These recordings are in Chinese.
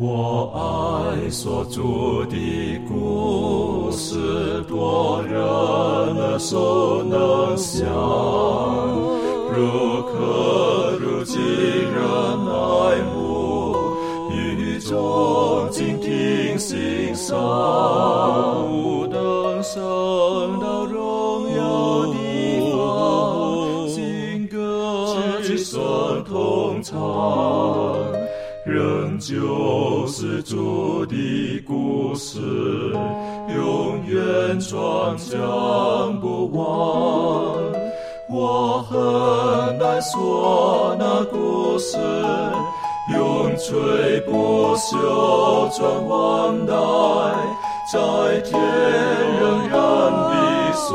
我爱所著的故事，多人耳熟能想，如可如今人爱慕，语中静听欣赏，不等升将不忘。我很难说那故事，永垂不朽传万代，在天仍然的诉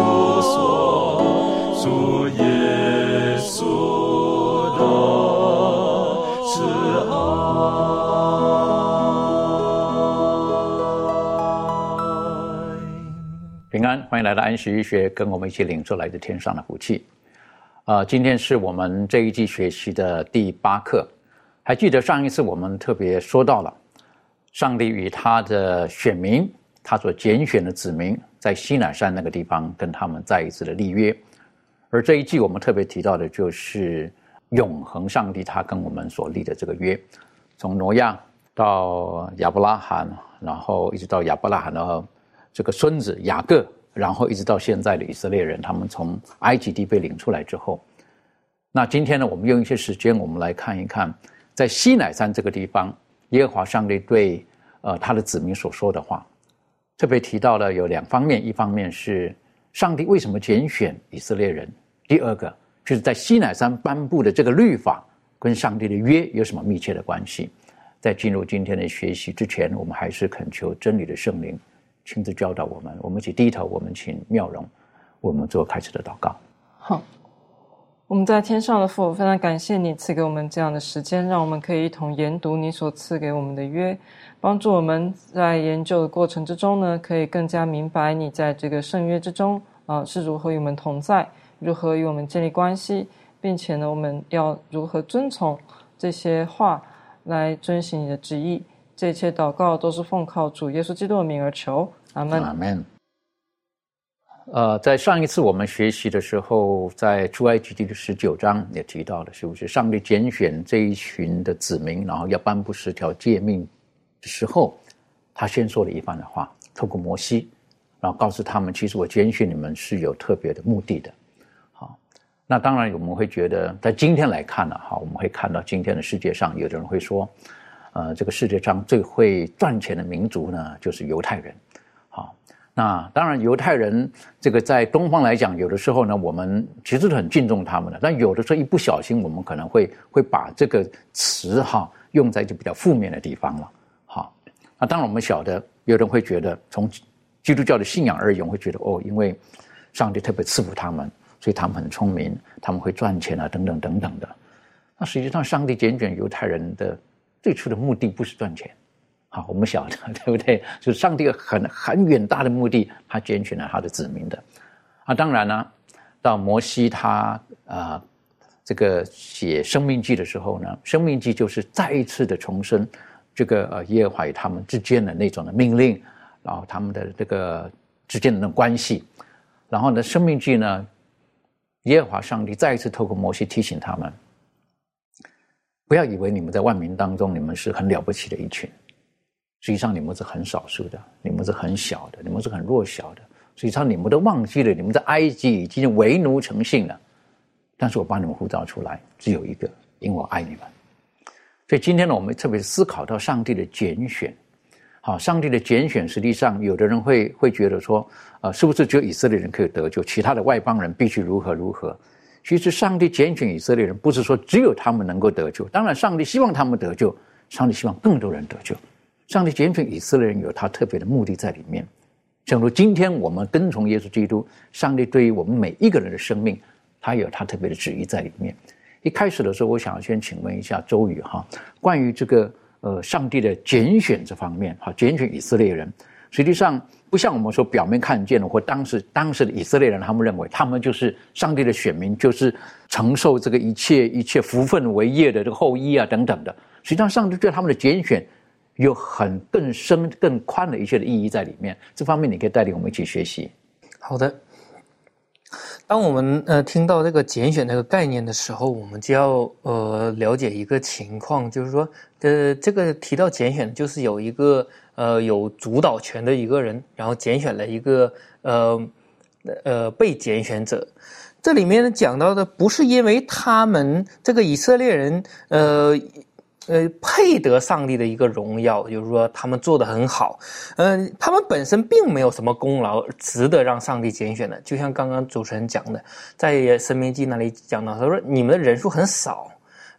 说主耶欢迎来到安息医学，跟我们一起领受来自天上的福气。呃，今天是我们这一季学习的第八课。还记得上一次我们特别说到了，上帝与他的选民，他所拣选的子民，在西乃山那个地方跟他们再一次的立约。而这一季我们特别提到的就是永恒上帝他跟我们所立的这个约，从挪亚到亚伯拉罕，然后一直到亚伯拉罕的这个孙子雅各，然后一直到现在的以色列人，他们从埃及地被领出来之后，那今天呢，我们用一些时间，我们来看一看，在西乃山这个地方，耶和华上帝对呃他的子民所说的话，特别提到了有两方面，一方面是上帝为什么拣选以色列人，第二个就是在西乃山颁布的这个律法跟上帝的约有什么密切的关系。在进入今天的学习之前，我们还是恳求真理的圣灵亲自教导我们。我们一起低头，我们请妙容我们做开始的祷告。好，我们在天上的父，非常感谢你赐给我们这样的时间，让我们可以一同研读你所赐给我们的约，帮助我们在研究的过程之中呢，可以更加明白你在这个圣约之中啊、是如何与我们同在，如何与我们建立关系，并且呢，我们要如何遵从这些话来遵循你的旨意。这一切祷告都是奉靠主耶稣基督的名而求，阿门。阿门。呃，在上一次我们学习的时候，在出埃及记的十九章也提到了，是不是上帝拣选这一群的子民，然后要颁布十条诫命的时候，他先说了一番的话，透过摩西，然后告诉他们，其实我拣选你们是有特别的目的的。好，那当然我们会觉得，在今天来看呢，哈，我们会看到今天的世界上，有的人会说，呃，这个世界上最会赚钱的民族呢，就是犹太人。好，那当然，犹太人这个在东方来讲，有的时候呢，我们其实是很敬重他们的，但有的时候一不小心，我们可能会会把这个词哈用在就比较负面的地方了。好，那当然我们晓得，有人会觉得从基督教的信仰而言，会觉得哦，因为上帝特别赐福他们，所以他们很聪明，他们会赚钱啊，等等等等的。那实际上，上帝拣选犹太人的最初的目的不是赚钱。好，我们晓得，对不对？就是上帝很很远大的目的，他拣选了他的子民的。啊，当然呢，到摩西他啊、这个写生命记的时候呢，生命记就是再一次的重申这个呃耶和华与他们之间的那种的命令，然后他们的这个之间的那种关系。然后呢，生命记呢，耶和华上帝再一次透过摩西提醒他们，不要以为你们在万民当中，你们是很了不起的一群。实际上你们是很少数的，你们是很小的，你们是很弱小的。实际上你们都忘记了，你们在埃及已经为奴成性了。但是我把你们呼召出来，只有一个，因为我爱你们。所以今天呢，我们特别思考到上帝的拣选。好，上帝的拣选，实际上有的人会会觉得说，呃，是不是只有以色列人可以得救，其他的外邦人必须如何如何？其实上帝拣选以色列人，不是说只有他们能够得救。当然，上帝希望他们得救，上帝希望更多人得救。上帝拣选以色列人有他特别的目的在里面，正如今天我们跟从耶稣基督，上帝对于我们每一个人的生命，他有他特别的旨意在里面。一开始的时候，我想先请问一下周宇哈，关于这个呃上帝的拣选这方面哈，拣选以色列人，实际上不像我们说表面看见的，或当时当时的以色列人，他们认为他们就是上帝的选民，就是承受这个一切一切福分为业的这个后裔啊等等的。实际上，上帝对他们的拣选。有很更深、更宽的一些的意义在里面。这方面你可以带领我们一起学习。好的。当我们呃听到这个拣选这个概念的时候，我们就要呃了解一个情况，就是说，呃，这个提到拣选，就是有一个呃有主导权的一个人，然后拣选了一个呃呃被拣选者。这里面讲到的不是因为他们这个以色列人呃。呃，配得上帝的一个荣耀，就是说他们做的很好。嗯，他们本身并没有什么功劳，值得让上帝拣选的。就像刚刚主持人讲的，在《生命记》那里讲到，他说你们的人数很少。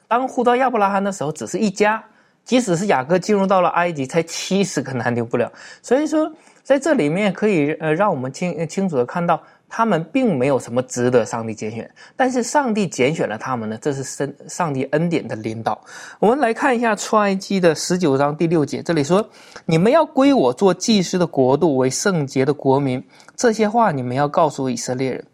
当呼到亚伯拉罕的时候，只是一家，即使是雅各进入到了埃及，才七十个男女不了。所以说，在这里面可以呃，让我们清清楚的看到。他们并没有什么值得上帝拣选，但是上帝拣选了他们呢？这是神上帝恩典的领导。我们来看一下出埃及的十九章第六节，这里说：“你们要归我做祭司的国度，为圣洁的国民。”这些话你们要告诉以色列人。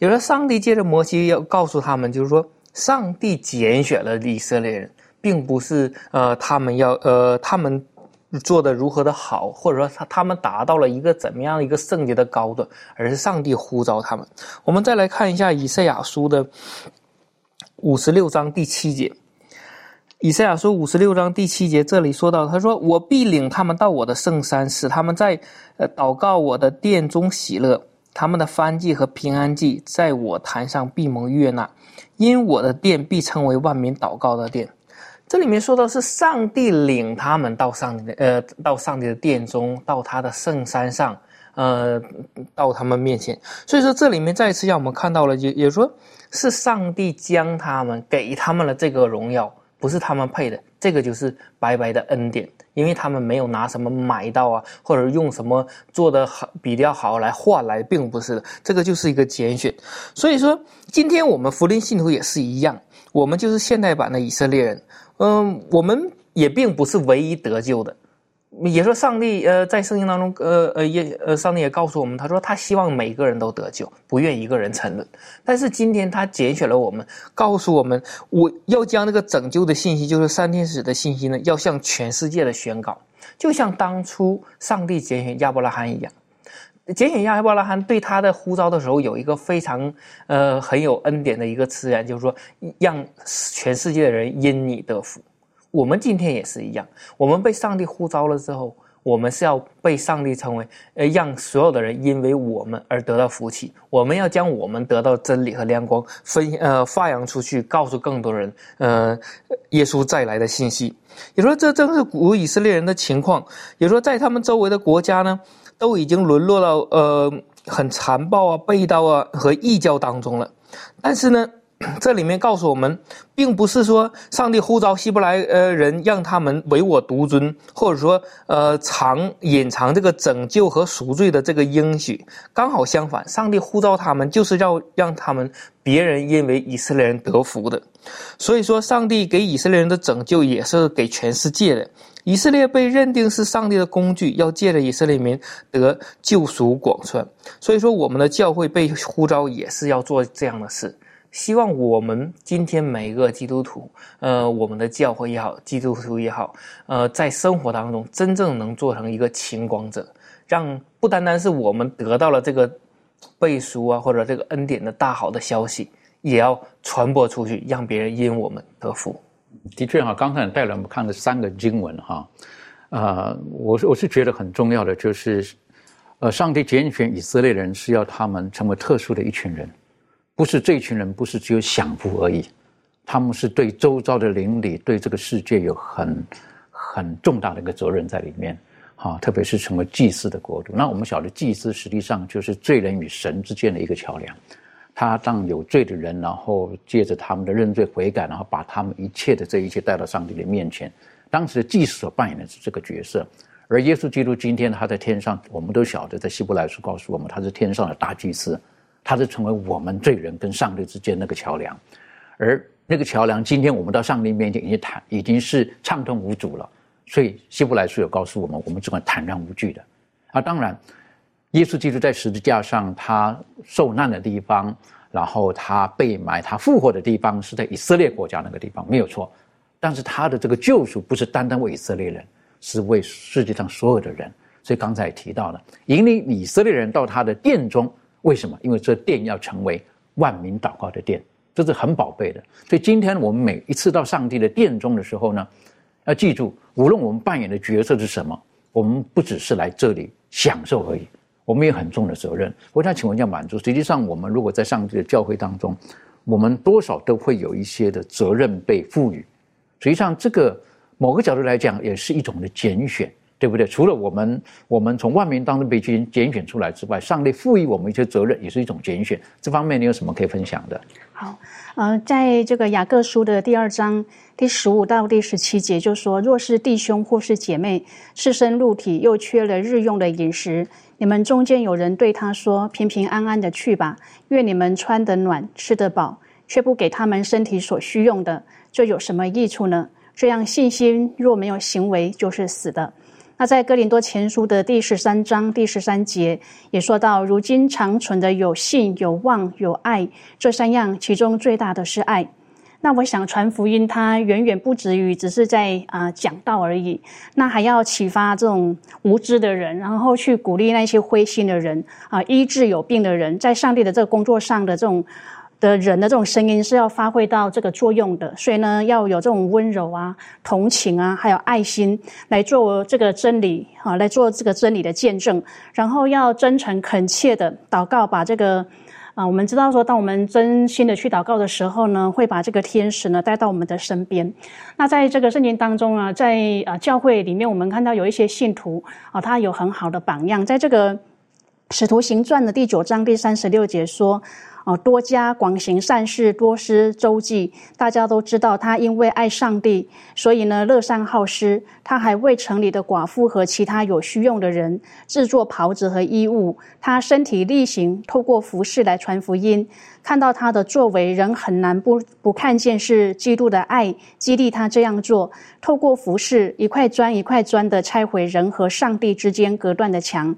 有了上帝借着摩西要告诉他们，就是说，上帝拣选了以色列人，并不是呃，他们要呃，他们。做的如何的好，或者说他他们达到了一个怎么样一个圣洁的高度，而是上帝呼召他们。我们再来看一下以赛亚书的五十六章第七节。以赛亚书五十六章第七节，这里说到，他说：“我必领他们到我的圣山，使他们在呃祷告我的殿中喜乐，他们的翻祭和平安祭在我坛上闭蒙悦纳，因我的殿必称为万民祷告的殿。”这里面说的是上帝领他们到上帝的呃，到上帝的殿中，到他的圣山上，呃，到他们面前。所以说，这里面再次让我们看到了，也也说是上帝将他们给他们了这个荣耀，不是他们配的，这个就是白白的恩典，因为他们没有拿什么买到啊，或者用什么做的好比较好来换来，并不是的，这个就是一个拣选。所以说，今天我们福音信徒也是一样，我们就是现代版的以色列人。嗯，我们也并不是唯一得救的，也说上帝呃，在圣经当中，呃呃也呃，上帝也告诉我们，他说他希望每个人都得救，不愿一个人沉沦。但是今天他拣选了我们，告诉我们，我要将那个拯救的信息，就是三天使的信息呢，要向全世界的宣告，就像当初上帝拣选亚伯拉罕一样。拣选亚伯拉罕对他的呼召的时候，有一个非常呃很有恩典的一个词言，就是说让全世界的人因你得福。我们今天也是一样，我们被上帝呼召了之后，我们是要被上帝称为呃让所有的人因为我们而得到福气。我们要将我们得到真理和亮光分呃发扬出去，告诉更多人呃耶稣再来的信息。也说这正是古以色列人的情况，也说在他们周围的国家呢。都已经沦落到呃很残暴啊、被盗啊和异教当中了，但是呢，这里面告诉我们，并不是说上帝呼召希伯来呃人让他们唯我独尊，或者说呃藏隐藏这个拯救和赎罪的这个应许。刚好相反，上帝呼召他们就是要让他们别人因为以色列人得福的。所以说，上帝给以色列人的拯救也是给全世界的。以色列被认定是上帝的工具，要借着以色列民得救赎广传。所以说，我们的教会被呼召也是要做这样的事。希望我们今天每一个基督徒，呃，我们的教会也好，基督徒也好，呃，在生活当中真正能做成一个晴光者，让不单单是我们得到了这个背书啊，或者这个恩典的大好的消息，也要传播出去，让别人因我们得福。的确哈，刚才带了我们看了三个经文哈，啊，我是我是觉得很重要的，就是呃，上帝拣选以色列人是要他们成为特殊的一群人，不是这一群人不是只有享福而已，他们是对周遭的邻里、对这个世界有很很重大的一个责任在里面，哈，特别是成为祭司的国度。那我们晓得，祭司实际上就是罪人与神之间的一个桥梁。他让有罪的人，然后借着他们的认罪悔改，然后把他们一切的这一切带到上帝的面前。当时的祭司所扮演的是这个角色，而耶稣基督今天他在天上，我们都晓得，在希伯来书告诉我们，他是天上的大祭司，他是成为我们罪人跟上帝之间那个桥梁。而那个桥梁，今天我们到上帝面前已经坦，已经是畅通无阻了。所以希伯来书有告诉我们，我们只管坦然无惧的。啊，当然。耶稣基督在十字架上，他受难的地方，然后他被埋，他复活的地方是在以色列国家那个地方，没有错。但是他的这个救赎不是单单为以色列人，是为世界上所有的人。所以刚才也提到了，引领以色列人到他的殿中，为什么？因为这殿要成为万民祷告的殿，这是很宝贝的。所以今天我们每一次到上帝的殿中的时候呢，要记住，无论我们扮演的角色是什么，我们不只是来这里享受而已，我们有很重的责任。我想请问一下满足，实际上我们如果在上帝的教会当中，我们多少都会有一些的责任被赋予。实际上，这个某个角度来讲，也是一种的拣选。对不对？除了我们，我们从万民当中被拣拣选出来之外，上帝赋予我们一些责任，也是一种拣选。这方面你有什么可以分享的？好，呃，在这个雅各书的第二章第十五到第十七节，就说：若是弟兄或是姐妹，赤身露体，又缺了日用的饮食，你们中间有人对他说：“平平安安的去吧，愿你们穿得暖，吃得饱，却不给他们身体所需用的，这有什么益处呢？这样信心若没有行为，就是死的。”那在哥林多前书的第十三章第十三节也说到，如今长存的有信、有望、有爱这三样，其中最大的是爱。那我想传福音，它远远不止于只是在啊讲道而已，那还要启发这种无知的人，然后去鼓励那些灰心的人啊，医治有病的人，在上帝的这个工作上的这种。的人的这种声音是要发挥到这个作用的，所以呢，要有这种温柔啊、同情啊，还有爱心来做这个真理啊，来做这个真理的见证。然后要真诚恳切的祷告，把这个啊，我们知道说，当我们真心的去祷告的时候呢，会把这个天使呢带到我们的身边。那在这个圣经当中啊，在啊教会里面，我们看到有一些信徒啊，他有很好的榜样。在这个使徒行传的第九章第三十六节说。哦，多加广行善事，多施周济。大家都知道，他因为爱上帝，所以呢乐善好施。他还为城里的寡妇和其他有需用的人制作袍子和衣物。他身体力行，透过服饰来传福音。看到他的作为，人很难不不看见是基督的爱激励他这样做。透过服饰，一块砖一块砖的拆毁人和上帝之间隔断的墙。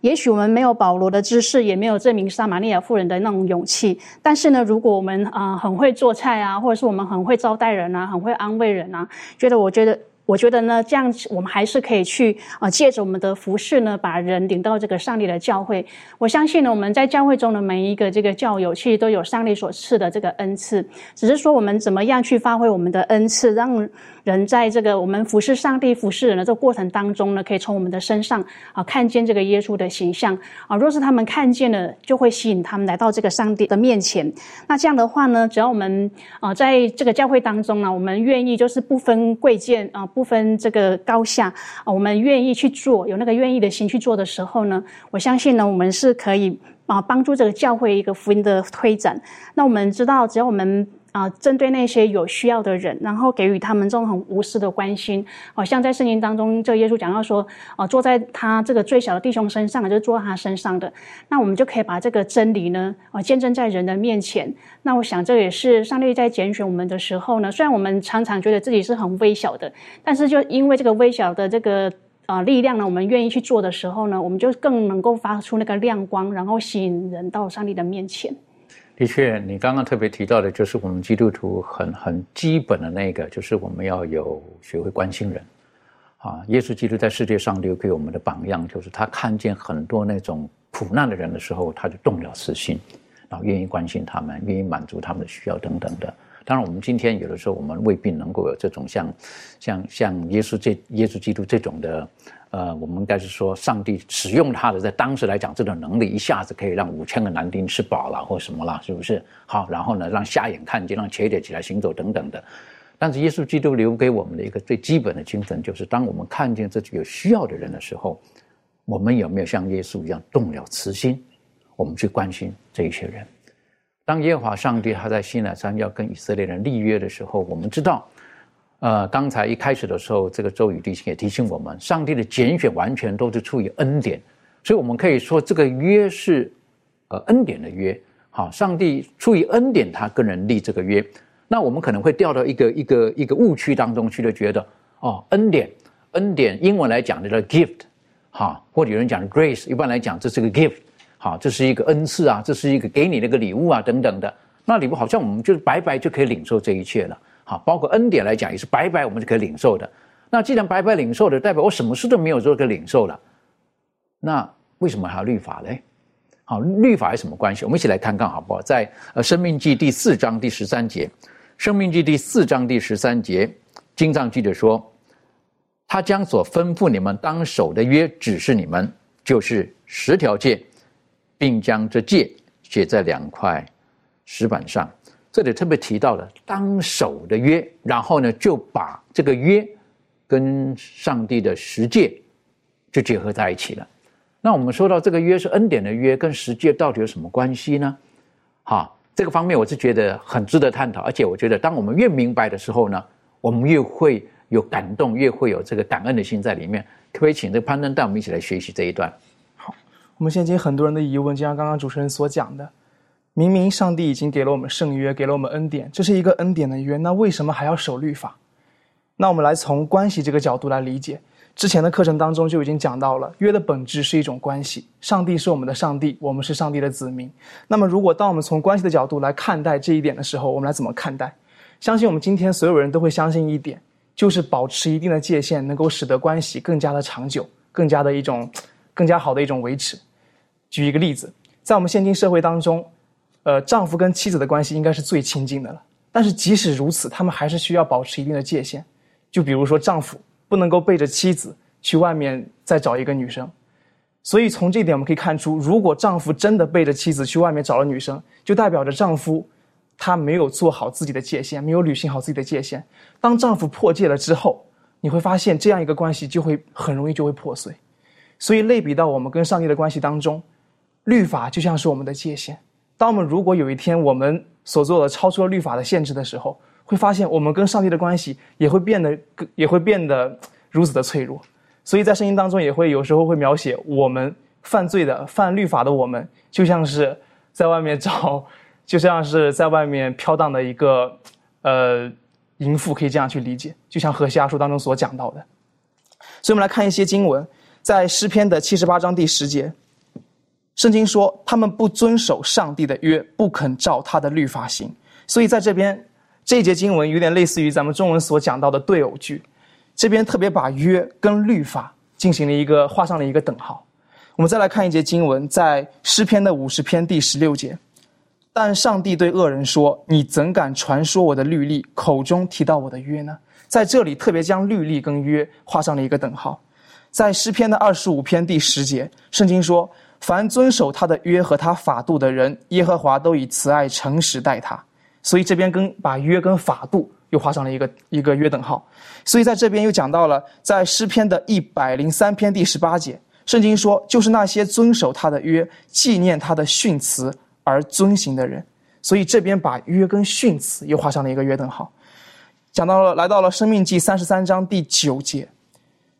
也许我们没有保罗的知识，也没有证明撒玛利亚妇人的那种勇气。但是呢，如果我们啊很会做菜啊，或者是我们很会招待人啊，很会安慰人啊，觉得我觉得。我觉得呢，这样我们还是可以去啊，借着我们的服饰呢，把人领到这个上帝的教会。我相信呢，我们在教会中的每一个这个教友，其实都有上帝所赐的这个恩赐，只是说我们怎么样去发挥我们的恩赐，让人在这个我们服侍上帝、服侍人的这个过程当中呢，可以从我们的身上啊看见这个耶稣的形象啊。若是他们看见了，就会吸引他们来到这个上帝的面前。那这样的话呢，只要我们啊在这个教会当中呢，我们愿意就是不分贵贱啊。不分这个高下啊，我们愿意去做，有那个愿意的心去做的时候呢，我相信呢，我们是可以啊帮助这个教会一个福音的推展。那我们知道，只要我们。啊，针对那些有需要的人，然后给予他们这种很无私的关心，好像在圣经当中，这耶稣讲到说，啊，坐在他这个最小的弟兄身上，就是坐在他身上的，那我们就可以把这个真理呢，啊，见证在人的面前。那我想，这也是上帝在拣选我们的时候呢，虽然我们常常觉得自己是很微小的，但是就因为这个微小的这个啊力量呢，我们愿意去做的时候呢，我们就更能够发出那个亮光，然后吸引人到上帝的面前。的确，你刚刚特别提到的，就是我们基督徒很很基本的那个，就是我们要有学会关心人。啊，耶稣基督在世界上留给我们的榜样，就是他看见很多那种苦难的人的时候，他就动了慈心，然后愿意关心他们，愿意满足他们的需要等等的。当然，我们今天有的时候，我们未必能够有这种像像像耶稣这耶稣基督这种的。呃，我们应该是说，上帝使用他的，在当时来讲，这种能力一下子可以让五千个男丁吃饱了，或什么了，是不是？好，然后呢，让瞎眼看见，让瘸腿起来行走等等的。但是，耶稣基督留给我们的一个最基本的精神，就是当我们看见这有需要的人的时候，我们有没有像耶稣一样动了慈心，我们去关心这一些人？当耶和华上帝他在西奈山要跟以色列人立约的时候，我们知道。呃，刚才一开始的时候，这个周宇弟兄也提醒我们，上帝的拣选完全都是出于恩典，所以我们可以说这个约是，呃，恩典的约。好，上帝出于恩典，他跟人立这个约。那我们可能会掉到一个一个一个误区当中去，就觉得哦，恩典，恩典，英文来讲叫 gift，哈，或者有人讲 grace，一般来讲这是个 gift，好，这是一个恩赐啊，这是一个给你那个礼物啊等等的。那礼物好像我们就是白白就可以领受这一切了。好，包括恩典来讲也是白白我们就可以领受的。那既然白白领受的，代表我什么事都没有做，可以领受了，那为什么还要律法嘞？好，律法有什么关系？我们一起来看看好不好？在呃《生命记》第四章第十三节，《生命记》第四章第十三节，经藏记者说，他将所吩咐你们当守的约指示你们，就是十条戒，并将这戒写在两块石板上。这里特别提到了当守的约，然后呢，就把这个约。跟上帝的十诫就结合在一起了。那我们说到这个约是恩典的约，跟十诫到底有什么关系呢？哈，这个方面我是觉得很值得探讨。而且我觉得，当我们越明白的时候呢，我们越会有感动，越会有这个感恩的心在里面。可不可以请这个攀登带我们一起来学习这一段？好，我们先接很多人的疑问，就像刚刚主持人所讲的，明明上帝已经给了我们圣约，给了我们恩典，这是一个恩典的约，那为什么还要守律法？那我们来从关系这个角度来理解，之前的课程当中就已经讲到了，约的本质是一种关系，上帝是我们的上帝，我们是上帝的子民。那么，如果当我们从关系的角度来看待这一点的时候，我们来怎么看待？相信我们今天所有人都会相信一点，就是保持一定的界限，能够使得关系更加的长久，更加的一种更加好的一种维持。举一个例子，在我们现今社会当中，呃，丈夫跟妻子的关系应该是最亲近的了，但是即使如此，他们还是需要保持一定的界限。就比如说，丈夫不能够背着妻子去外面再找一个女生，所以从这点我们可以看出，如果丈夫真的背着妻子去外面找了女生，就代表着丈夫他没有做好自己的界限，没有履行好自己的界限。当丈夫破戒了之后，你会发现这样一个关系就会很容易就会破碎。所以类比到我们跟上帝的关系当中，律法就像是我们的界限。当我们如果有一天我们所做的超出了律法的限制的时候，会发现，我们跟上帝的关系也会变得，也会变得如此的脆弱。所以在圣经当中，也会有时候会描写我们犯罪的、犯律法的我们，就像是在外面找，就像是在外面飘荡的一个呃淫妇，可以这样去理解。就像何西阿书当中所讲到的。所以我们来看一些经文，在诗篇的七十八章第十节，圣经说他们不遵守上帝的约，不肯照他的律法行。所以在这边。这一节经文有点类似于咱们中文所讲到的对偶句，这边特别把约跟律法进行了一个画上了一个等号。我们再来看一节经文，在诗篇的五十篇第十六节，但上帝对恶人说：“你怎敢传说我的律例，口中提到我的约呢？”在这里特别将律例跟约画上了一个等号。在诗篇的二十五篇第十节，圣经说：“凡遵守他的约和他法度的人，耶和华都以慈爱诚实待他。”所以这边跟把约跟法度又画上了一个一个约等号，所以在这边又讲到了，在诗篇的一百零三篇第十八节，圣经说，就是那些遵守他的约、纪念他的训词而遵行的人。所以这边把约跟训词又画上了一个约等号，讲到了来到了生命记三十三章第九节，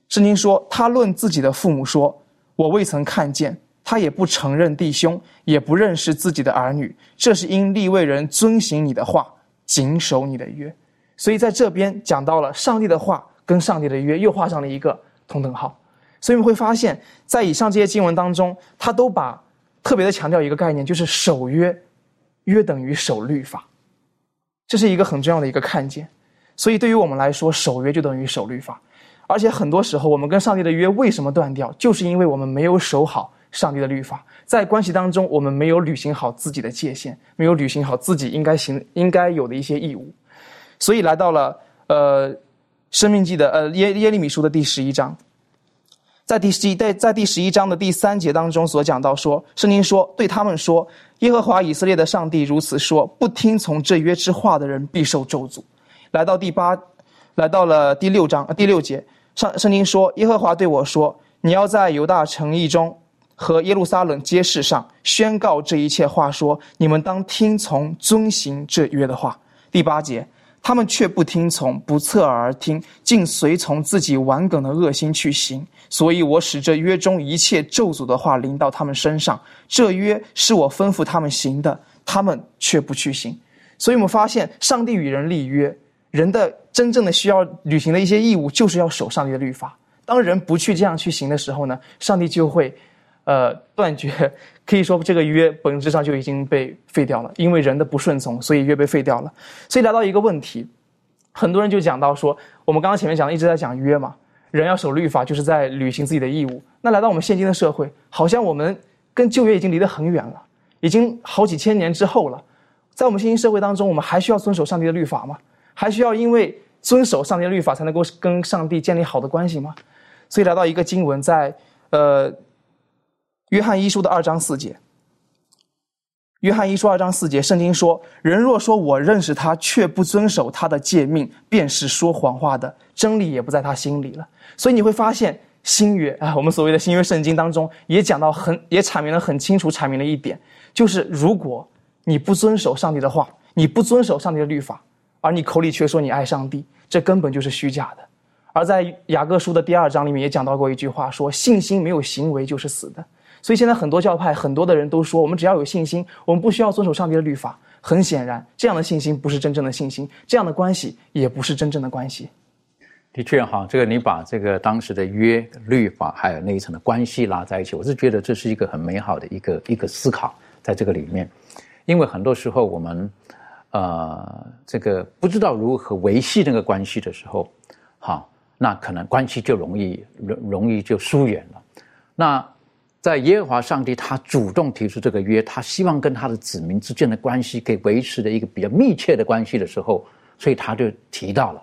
圣经说，他论自己的父母说，我未曾看见。他也不承认弟兄，也不认识自己的儿女，这是因立位人遵行你的话，谨守你的约。所以在这边讲到了上帝的话跟上帝的约又画上了一个同等号。所以我们会发现，在以上这些经文当中，他都把特别的强调一个概念，就是守约，约等于守律法，这是一个很重要的一个看见。所以对于我们来说，守约就等于守律法。而且很多时候，我们跟上帝的约为什么断掉，就是因为我们没有守好。上帝的律法在关系当中，我们没有履行好自己的界限，没有履行好自己应该行、应该有的一些义务，所以来到了呃，生命记的呃耶耶利米书的第十一章，在第十一在在第十一章的第三节当中所讲到说，圣经说对他们说，耶和华以色列的上帝如此说，不听从这约之话的人必受咒诅。来到第八，来到了第六章第六节，上圣经说，耶和华对我说，你要在犹大城邑中。和耶路撒冷街市上宣告这一切话，说：“你们当听从、遵行这约的话。”第八节，他们却不听从，不侧耳而听，竟随从自己顽梗的恶心去行。所以我使这约中一切咒诅的话临到他们身上。这约是我吩咐他们行的，他们却不去行。所以我们发现，上帝与人立约，人的真正的需要履行的一些义务，就是要守上帝的律法。当人不去这样去行的时候呢，上帝就会。呃，断绝 可以说这个约本质上就已经被废掉了，因为人的不顺从，所以约被废掉了。所以来到一个问题，很多人就讲到说，我们刚刚前面讲的一直在讲约嘛，人要守律法就是在履行自己的义务。那来到我们现今的社会，好像我们跟旧约已经离得很远了，已经好几千年之后了。在我们现今社会当中，我们还需要遵守上帝的律法吗？还需要因为遵守上帝的律法才能够跟上帝建立好的关系吗？所以来到一个经文，在呃约翰一书的二章四节。约翰一书二章四节，圣经说：“人若说我认识他，却不遵守他的诫命，便是说谎话的，真理也不在他心里了。”所以你会发现，新约啊，我们所谓的新约圣经当中，也讲到很，也阐明了很清楚，阐明了一点，就是如果你不遵守上帝的话，你不遵守上帝的律法，而你口里却说你爱上帝，这根本就是虚假的。而在雅各书的第二章里面也讲到过一句话，说信心没有行为就是死的。所以现在很多教派、很多的人都说，我们只要有信心，我们不需要遵守上帝的律法。很显然，这样的信心不是真正的信心，这样的关系也不是真正的关系。的确，哈，这个你把这个当时的约、律法还有那一层的关系拉在一起，我是觉得这是一个很美好的一个一个思考在这个里面。因为很多时候我们，呃，这个不知道如何维系那个关系的时候，好，那可能关系就容易容容易就疏远了。那在耶和华上帝他主动提出这个约，他希望跟他的子民之间的关系可以维持的一个比较密切的关系的时候，所以他就提到了。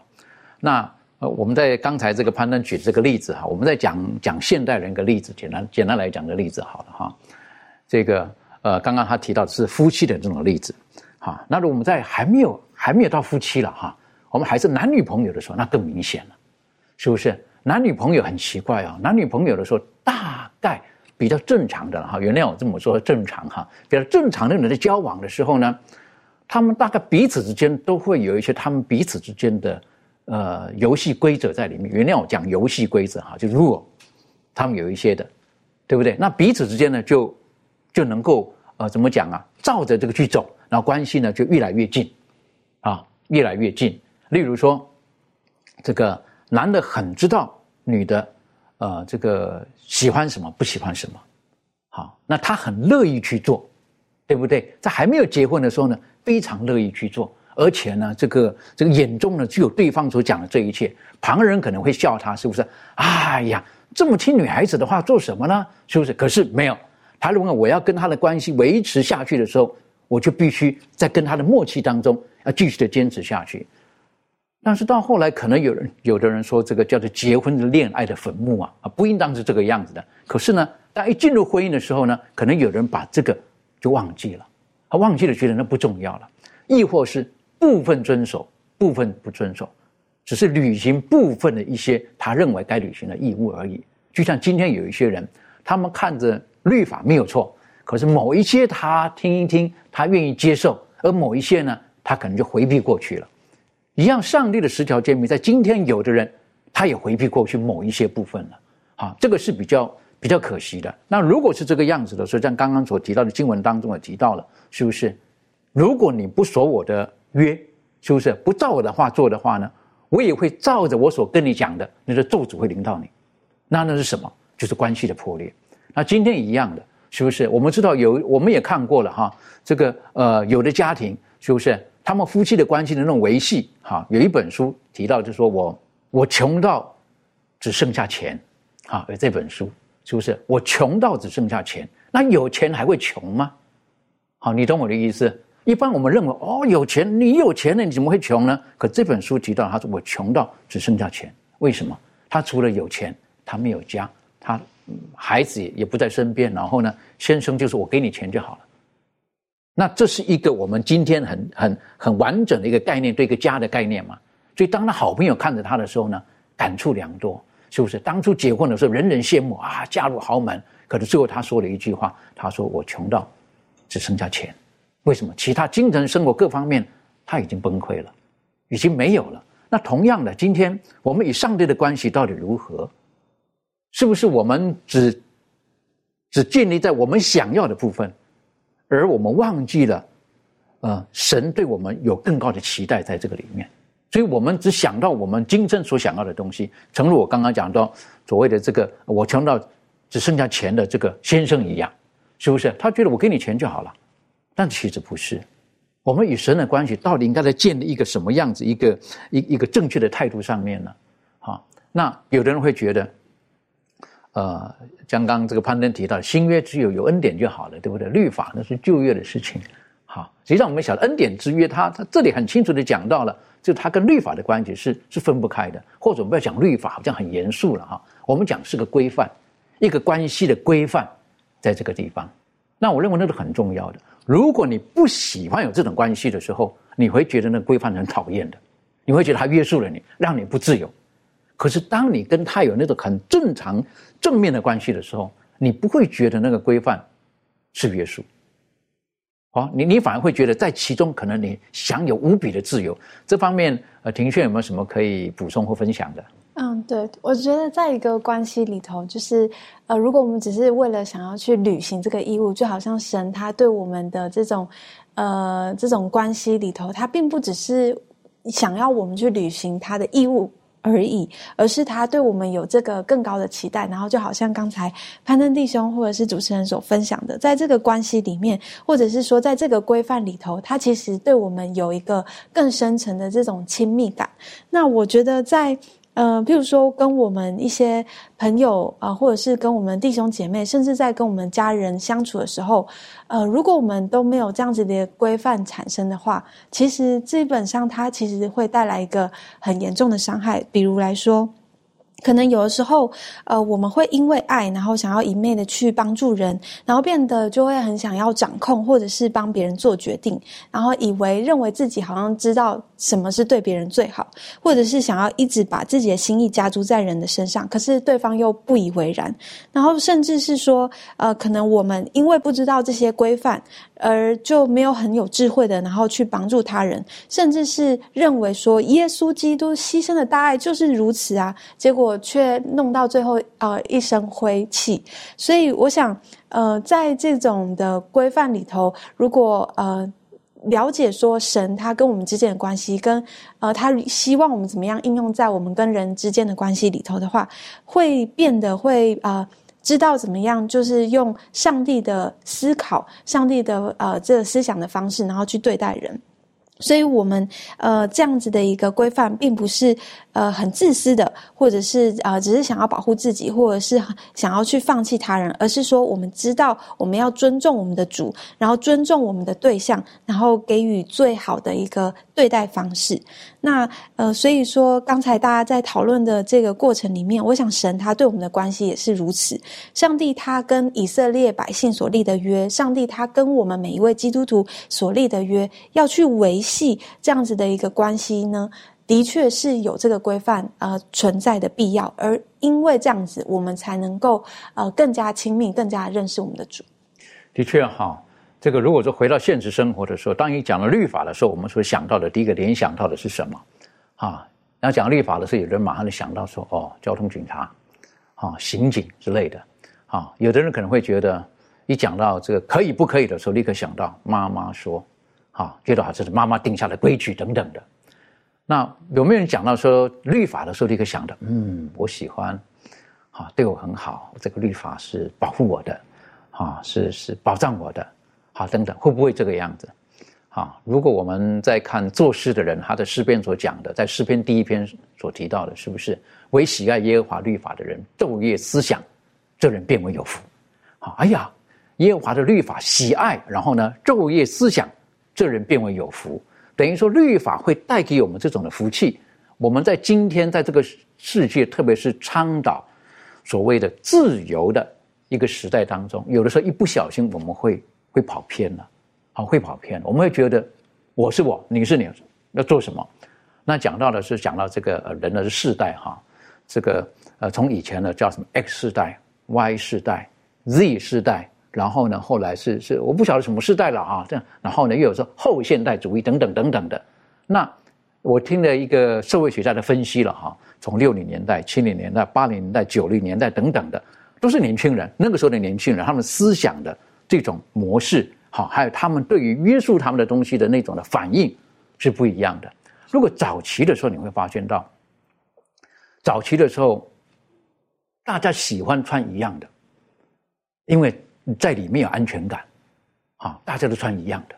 那呃，我们在刚才这个攀登举这个例子哈，我们在讲讲现代人一个例子，简单简单来讲个例子好了哈。这个呃，刚刚他提到的是夫妻的这种例子，哈。那如果我们在还没有还没有到夫妻了哈，我们还是男女朋友的时候，那更明显了，是不是？男女朋友很奇怪啊，男女朋友的时候大概。比较正常的哈，原谅我这么说，正常哈。比较正常的人在交往的时候呢，他们大概彼此之间都会有一些他们彼此之间的呃游戏规则在里面。原谅我讲游戏规则哈，就 rule，他们有一些的，对不对？那彼此之间呢，就就能够呃怎么讲啊？照着这个去走，然后关系呢就越来越近，啊，越来越近。例如说，这个男的很知道女的。呃，这个喜欢什么，不喜欢什么，好，那他很乐意去做，对不对？在还没有结婚的时候呢，非常乐意去做，而且呢，这个这个眼中呢，只有对方所讲的这一切。旁人可能会笑他，是不是？哎呀，这么听女孩子的话做什么呢？是不是？可是没有，他认为我要跟他的关系维持下去的时候，我就必须在跟他的默契当中要继续的坚持下去。但是到后来，可能有人有的人说，这个叫做结婚的恋爱的坟墓啊，啊，不应当是这个样子的。可是呢，当一进入婚姻的时候呢，可能有人把这个就忘记了，他忘记了，觉得那不重要了，亦或是部分遵守，部分不遵守，只是履行部分的一些他认为该履行的义务而已。就像今天有一些人，他们看着律法没有错，可是某一些他听一听，他愿意接受，而某一些呢，他可能就回避过去了。一样，上帝的十条诫命，在今天有的人，他也回避过去某一些部分了，好，这个是比较比较可惜的。那如果是这个样子的，所以像刚刚所提到的经文当中也提到了，是不是？如果你不守我的约，是不是不照我的话做的话呢？我也会照着我所跟你讲的，你的咒诅会临到你。那那是什么？就是关系的破裂。那今天一样的，是不是？我们知道有，我们也看过了哈，这个呃，有的家庭是不是？他们夫妻的关系的那种维系，哈，有一本书提到，就说我我穷到只剩下钱，啊，有这本书是不是？我穷到只剩下钱，那有钱还会穷吗？好，你懂我的意思？一般我们认为，哦，有钱，你有钱了，你怎么会穷呢？可这本书提到，他说我穷到只剩下钱，为什么？他除了有钱，他没有家，他孩子也不在身边，然后呢，先生就是我给你钱就好了。那这是一个我们今天很很很完整的一个概念，对一个家的概念嘛。所以当他好朋友看着他的时候呢，感触良多，是不是？当初结婚的时候，人人羡慕啊，嫁入豪门。可是最后他说了一句话，他说：“我穷到只剩下钱，为什么？其他精神生活各方面他已经崩溃了，已经没有了。那同样的，今天我们与上帝的关系到底如何？是不是我们只只建立在我们想要的部分？”而我们忘记了，呃，神对我们有更高的期待在这个里面，所以我们只想到我们今生所想要的东西，诚如我刚刚讲到所谓的这个，我穷到只剩下钱的这个先生一样，是不是？他觉得我给你钱就好了，但其实不是，我们与神的关系到底应该在建立一个什么样子，一个一一个正确的态度上面呢？好，那有的人会觉得，呃，刚刚这个攀登提到，新约只有有恩典就好了，对不对？律法那是旧约的事情。好，实际上我们晓得恩典之约，它它这里很清楚的讲到了，就它跟律法的关系是是分不开的，或者我们不要讲律法，好像很严肃了哈。我们讲是个规范，一个关系的规范，在这个地方。那我认为那是很重要的。如果你不喜欢有这种关系的时候，你会觉得那规范很讨厌的，你会觉得它约束了你，让你不自由。可是当你跟他有那种很正常、正面的关系的时候，你不会觉得那个规范是约束。好，你你反而会觉得在其中可能你享有无比的自由。这方面，呃，庭炫有没有什么可以补充或分享的？嗯，对，我觉得在一个关系里头，就是呃，如果我们只是为了想要去履行这个义务，就好像神他对我们的这种呃这种关系里头，他并不只是想要我们去履行他的义务而已，而是他对我们有这个更高的期待。然后就好像刚才攀登弟兄或者是主持人所分享的，在这个关系里面，或者是说在这个规范里头，他其实对我们有一个更深层的这种亲密感。那我觉得在。呃，譬如说跟我们一些朋友啊，或者是跟我们弟兄姐妹，甚至在跟我们家人相处的时候，呃，如果我们都没有这样子的规范产生的话，其实基本上它其实会带来一个很严重的伤害。比如来说。可能有的时候，呃，我们会因为爱，然后想要一昧的去帮助人，然后变得就会很想要掌控，或者是帮别人做决定，然后以为认为自己好像知道什么是对别人最好，或者是想要一直把自己的心意加注在人的身上，可是对方又不以为然，然后甚至是说，呃，可能我们因为不知道这些规范。而就没有很有智慧的，然后去帮助他人，甚至是认为说耶稣基督牺牲的大爱就是如此啊，结果却弄到最后呃一身灰气。所以我想，呃，在这种的规范里头，如果呃了解说神他跟我们之间的关系，跟呃他希望我们怎么样应用在我们跟人之间的关系里头的话，会变得会啊。知道怎么样，就是用上帝的思考、上帝的呃这个思想的方式，然后去对待人。所以，我们呃这样子的一个规范，并不是呃很自私的，或者是呃只是想要保护自己，或者是想要去放弃他人，而是说我们知道我们要尊重我们的主，然后尊重我们的对象，然后给予最好的一个对待方式。那呃，所以说刚才大家在讨论的这个过程里面，我想神他对我们的关系也是如此。上帝他跟以色列百姓所立的约，上帝他跟我们每一位基督徒所立的约，要去维系这样子的一个关系呢，的确是有这个规范呃存在的必要。而因为这样子，我们才能够呃更加亲密，更加认识我们的主。的确哈。这个如果说回到现实生活的时候，当你讲了律法的时候，我们所想到的第一个联想到的是什么？啊，然后讲律法的时候，有人马上就想到说，哦，交通警察，啊，刑警之类的，啊，有的人可能会觉得，一讲到这个可以不可以的时候，立刻想到妈妈说，啊，觉得啊这是妈妈定下的规矩等等的。那有没有人讲到说律法的时候，立刻想到，嗯，我喜欢，啊，对我很好，这个律法是保护我的，啊，是是保障我的。好，等等，会不会这个样子？啊，如果我们在看作诗的人，他的诗篇所讲的，在诗篇第一篇所提到的，是不是为喜爱耶和华律法的人，昼夜思想，这人变为有福？好，哎呀，耶和华的律法喜爱，然后呢，昼夜思想，这人变为有福。等于说，律法会带给我们这种的福气。我们在今天在这个世界，特别是倡导所谓的自由的一个时代当中，有的时候一不小心，我们会。会跑偏了，啊，会跑偏。我们会觉得我是我，你是你，要做什么？那讲到的是讲到这个呃人的世代哈，这个呃从以前呢叫什么 X 世代、Y 世代、Z 世代，然后呢后来是是我不晓得什么世代了啊，这样，然后呢又有说后现代主义等等等等的。那我听了一个社会学家的分析了哈，从六零年代、七零年代、八零年代、九零年代等等的，都是年轻人，那个时候的年轻人，他们思想的。这种模式好，还有他们对于约束他们的东西的那种的反应是不一样的。如果早期的时候，你会发现到，早期的时候，大家喜欢穿一样的，因为在里面有安全感，好，大家都穿一样的，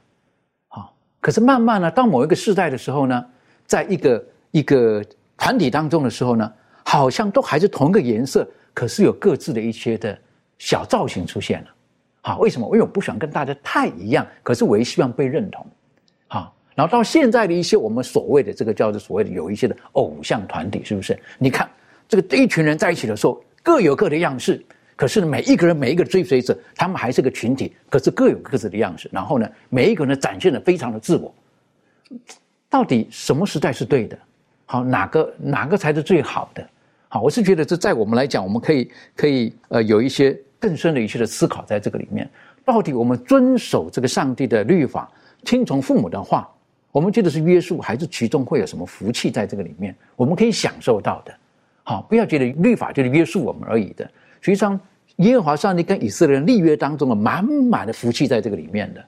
好。可是慢慢呢，到某一个时代的时候呢，在一个一个团体当中的时候呢，好像都还是同一个颜色，可是有各自的一些的小造型出现了。好，为什么？因为我不想跟大家太一样，可是我也希望被认同。好，然后到现在的一些我们所谓的这个叫做所谓的有一些的偶像团体，是不是？你看这个一群人在一起的时候，各有各的样式。可是，每一个人每一个追随者，他们还是个群体，可是各有各自的样式。然后呢，每一个人展现的非常的自我。到底什么时代是对的？好，哪个哪个才是最好的？好，我是觉得这在我们来讲，我们可以可以呃有一些更深的一些的思考在这个里面。到底我们遵守这个上帝的律法，听从父母的话，我们觉得是约束，还是其中会有什么福气在这个里面？我们可以享受到的。好，不要觉得律法就是约束我们而已的。实际上，耶和华上帝跟以色列人立约当中的满满的福气在这个里面的，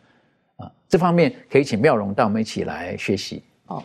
啊，这方面可以请妙容带我们一起来学习。哦，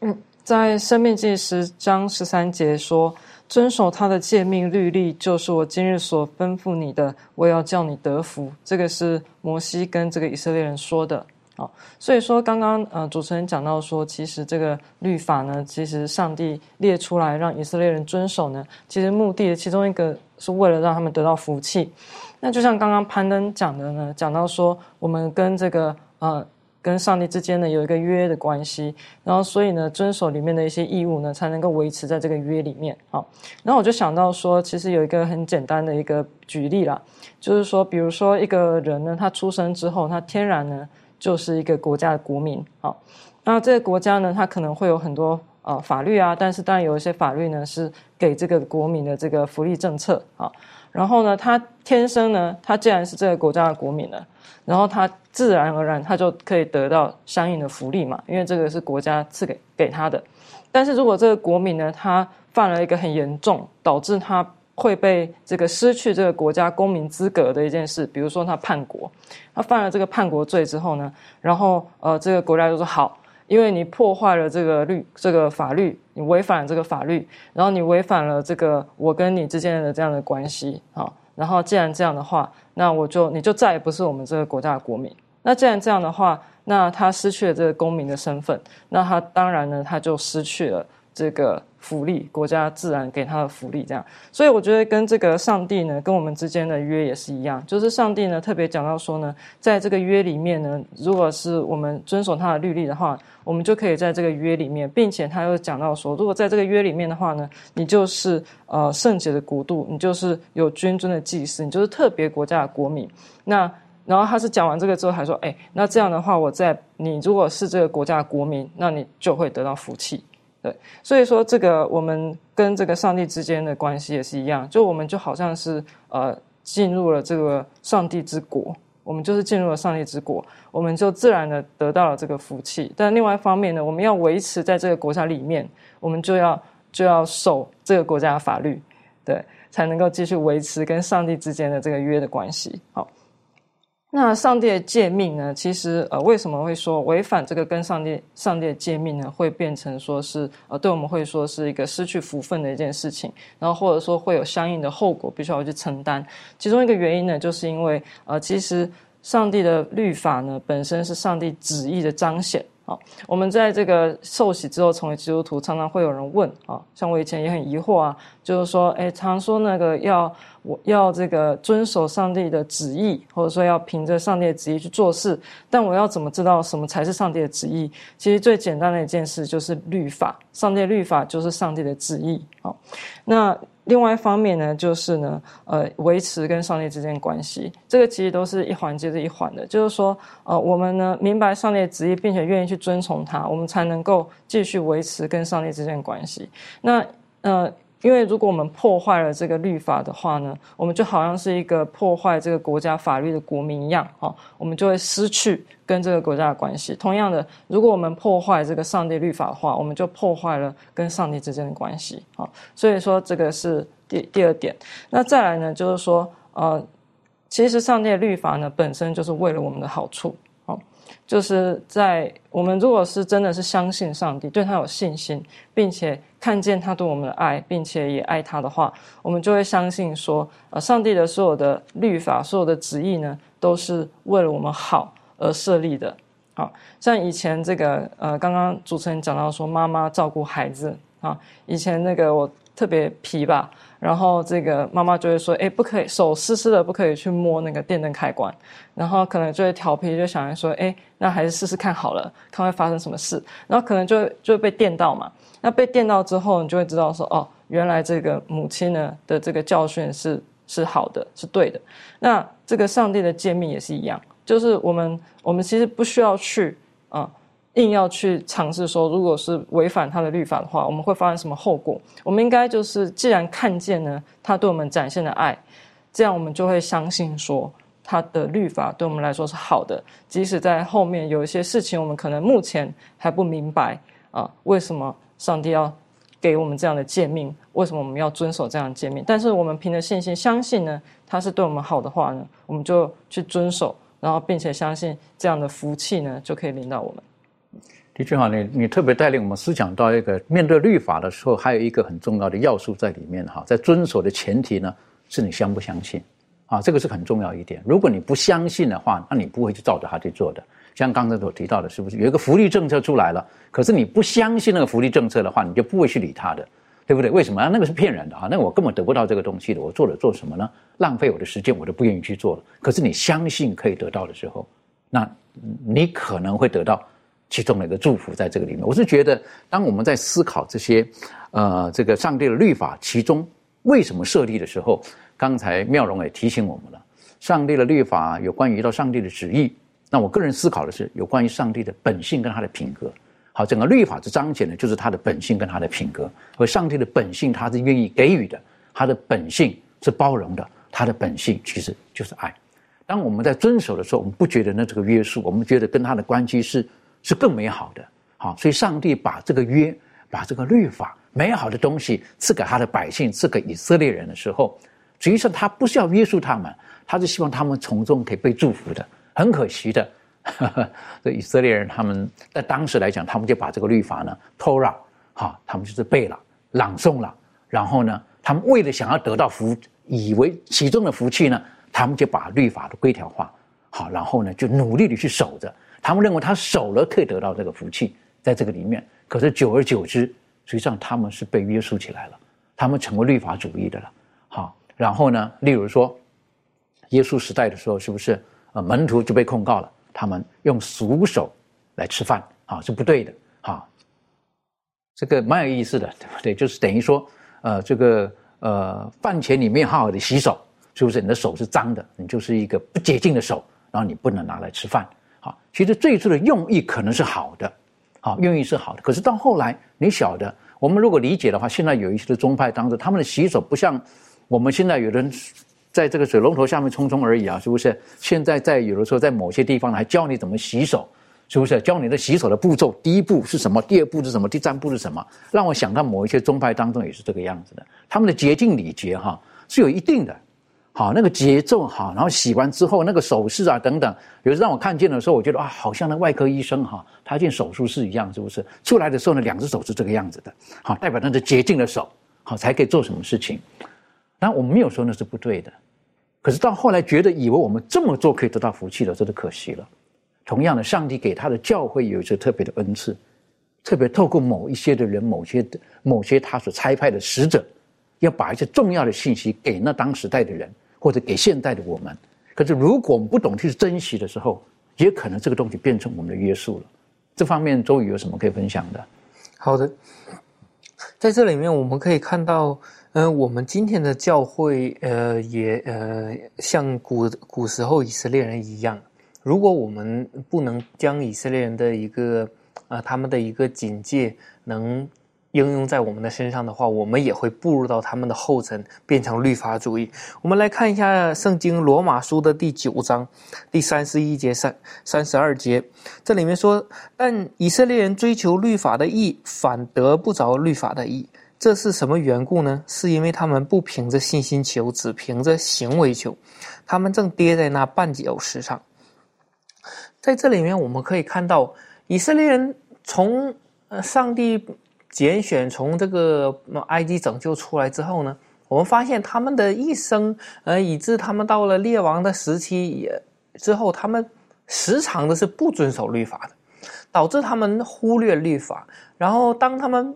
嗯，在生命记十章十三节说：“遵守他的诫命律例，就是我今日所吩咐你的，我要叫你得福。”这个是摩西跟这个以色列人说的。好，所以说刚刚呃主持人讲到说，其实这个律法呢，其实上帝列出来让以色列人遵守呢，其实目的其中一个是为了让他们得到福气。那就像刚刚攀登讲的呢，讲到说我们跟这个呃跟上帝之间呢有一个约的关系，然后所以呢遵守里面的一些义务呢，才能够维持在这个约里面。好，然后我就想到说，其实有一个很简单的一个举例啦，就是说，比如说一个人呢，他出生之后，他天然呢。就是一个国家的国民，好，那这个国家呢，它可能会有很多呃法律啊，但是当然有一些法律呢是给这个国民的这个福利政策啊，然后呢，他天生呢，他既然是这个国家的国民了，然后他自然而然他就可以得到相应的福利嘛，因为这个是国家赐给给他的，但是如果这个国民呢，他犯了一个很严重，导致他。会被这个失去这个国家公民资格的一件事，比如说他叛国，他犯了这个叛国罪之后呢，然后呃，这个国家就说好，因为你破坏了这个律这个法律，你违反了这个法律，然后你违反了这个我跟你之间的这样的关系啊，然后既然这样的话，那我就你就再也不是我们这个国家的国民。那既然这样的话，那他失去了这个公民的身份，那他当然呢，他就失去了这个。福利，国家自然给他的福利，这样，所以我觉得跟这个上帝呢，跟我们之间的约也是一样，就是上帝呢特别讲到说呢，在这个约里面呢，如果是我们遵守他的律例的话，我们就可以在这个约里面，并且他又讲到说，如果在这个约里面的话呢，你就是呃圣洁的国度，你就是有君尊的祭司，你就是特别国家的国民。那然后他是讲完这个之后还说，哎，那这样的话，我在你如果是这个国家的国民，那你就会得到福气。对，所以说这个我们跟这个上帝之间的关系也是一样，就我们就好像是呃进入了这个上帝之国，我们就是进入了上帝之国，我们就自然的得到了这个福气。但另外一方面呢，我们要维持在这个国家里面，我们就要就要守这个国家的法律，对，才能够继续维持跟上帝之间的这个约的关系。好。那上帝的诫命呢？其实呃，为什么会说违反这个跟上帝上帝的诫命呢？会变成说是呃，对我们会说是一个失去福分的一件事情，然后或者说会有相应的后果，必须要去承担。其中一个原因呢，就是因为呃，其实上帝的律法呢，本身是上帝旨意的彰显。好，我们在这个受洗之后成为基督徒，常常会有人问啊，像我以前也很疑惑啊，就是说，哎，常说那个要我要这个遵守上帝的旨意，或者说要凭着上帝的旨意去做事，但我要怎么知道什么才是上帝的旨意？其实最简单的一件事就是律法，上帝的律法就是上帝的旨意。好，那。另外一方面呢，就是呢，呃，维持跟上帝之间关系，这个其实都是一环接着一环的。就是说，呃，我们呢明白上帝的旨意，并且愿意去遵从他，我们才能够继续维持跟上帝之间的关系。那，呃。因为如果我们破坏了这个律法的话呢，我们就好像是一个破坏这个国家法律的国民一样，哈，我们就会失去跟这个国家的关系。同样的，如果我们破坏这个上帝律法的话，我们就破坏了跟上帝之间的关系，哦，所以说这个是第第二点。那再来呢，就是说，呃，其实上帝的律法呢本身就是为了我们的好处。就是在我们如果是真的是相信上帝，对他有信心，并且看见他对我们的爱，并且也爱他的话，我们就会相信说，呃，上帝的所有的律法、所有的旨意呢，都是为了我们好而设立的。好像以前这个呃，刚刚主持人讲到说妈妈照顾孩子啊，以前那个我特别皮吧，然后这个妈妈就会说，哎，不可以手湿湿的，不可以去摸那个电灯开关，然后可能就会调皮，就想说，哎，那还是试试看好了，看会发生什么事，然后可能就就被电到嘛，那被电到之后，你就会知道说，哦，原来这个母亲呢的这个教训是是好的，是对的，那这个上帝的诫命也是一样。就是我们，我们其实不需要去啊，硬要去尝试说，如果是违反他的律法的话，我们会发生什么后果？我们应该就是，既然看见呢，他对我们展现的爱，这样我们就会相信说，他的律法对我们来说是好的。即使在后面有一些事情，我们可能目前还不明白啊，为什么上帝要给我们这样的诫命？为什么我们要遵守这样的诫命？但是我们凭着信心相信呢，他是对我们好的话呢，我们就去遵守。然后，并且相信这样的福气呢，就可以领到我们。的确哈，你你特别带领我们思想到一个面对律法的时候，还有一个很重要的要素在里面哈，在遵守的前提呢，是你相不相信啊？这个是很重要一点。如果你不相信的话，那你不会去照着他去做的。像刚才所提到的，是不是有一个福利政策出来了？可是你不相信那个福利政策的话，你就不会去理他的。对不对？为什么？那个是骗人的啊！那我根本得不到这个东西的。我做了做什么呢？浪费我的时间，我都不愿意去做了。可是你相信可以得到的时候，那你可能会得到其中的一个祝福在这个里面。我是觉得，当我们在思考这些，呃，这个上帝的律法其中为什么设立的时候，刚才妙容也提醒我们了，上帝的律法有关于到上帝的旨意。那我个人思考的是，有关于上帝的本性跟他的品格。好，整个律法之彰显的，就是他的本性跟他的品格。而上帝的本性，他是愿意给予的；他的本性是包容的；他的本性其实就是爱。当我们在遵守的时候，我们不觉得那这个约束，我们觉得跟他的关系是是更美好的。好，所以上帝把这个约，把这个律法美好的东西赐给他的百姓，赐给以色列人的时候，实际上他不是要约束他们，他是希望他们从中可以被祝福的。很可惜的。这以色列人他们在当时来讲，他们就把这个律法呢偷了，哈，他们就是背了、朗诵了，然后呢，他们为了想要得到福，以为其中的福气呢，他们就把律法的规条化，好，然后呢，就努力的去守着，他们认为他守了可以得到这个福气，在这个里面，可是久而久之，实际上他们是被约束起来了，他们成为律法主义的了，好，然后呢，例如说，耶稣时代的时候，是不是呃门徒就被控告了？他们用俗手来吃饭啊，是不对的啊。这个蛮有意思的，对不对？就是等于说，呃，这个呃，饭前你没有好好的洗手，是不是？你的手是脏的，你就是一个不洁净的手，然后你不能拿来吃饭。好，其实最初的用意可能是好的，好，用意是好的。可是到后来，你晓得，我们如果理解的话，现在有一些的宗派当中，他们的洗手不像我们现在有人。在这个水龙头下面冲冲而已啊，是不是？现在在有的时候在某些地方还教你怎么洗手，是不是？教你的洗手的步骤，第一步是什么？第二步是什么？第三步是什么？让我想到某一些宗派当中也是这个样子的，他们的洁净礼节哈是有一定的，好那个节奏好，然后洗完之后那个手势啊等等，有时让我看见的时候，我觉得啊，好像那外科医生哈，他进手术室一样，是不是？出来的时候呢，两只手是这个样子的，好代表那是洁净的手，好才可以做什么事情。那我们没有说那是不对的。可是到后来觉得以为我们这么做可以得到福气了，真的可惜了。同样的，上帝给他的教会有一些特别的恩赐，特别透过某一些的人、某些的某些他所差派的使者，要把一些重要的信息给那当时代的人，或者给现代的我们。可是如果我们不懂去珍惜的时候，也可能这个东西变成我们的约束了。这方面周宇有什么可以分享的？好的，在这里面我们可以看到。嗯，我们今天的教会，呃，也呃，像古古时候以色列人一样，如果我们不能将以色列人的一个啊，他们的一个警戒能应用在我们的身上的话，我们也会步入到他们的后尘，变成律法主义。我们来看一下圣经罗马书的第九章第三十一节三三十二节，这里面说，但以色列人追求律法的义，反得不着律法的义。这是什么缘故呢？是因为他们不凭着信心求，只凭着行为求，他们正跌在那绊脚石上。在这里面，我们可以看到以色列人从呃上帝拣选，从这个埃及拯救出来之后呢，我们发现他们的一生，呃，以致他们到了列王的时期也之后，他们时常的是不遵守律法的，导致他们忽略律法。然后当他们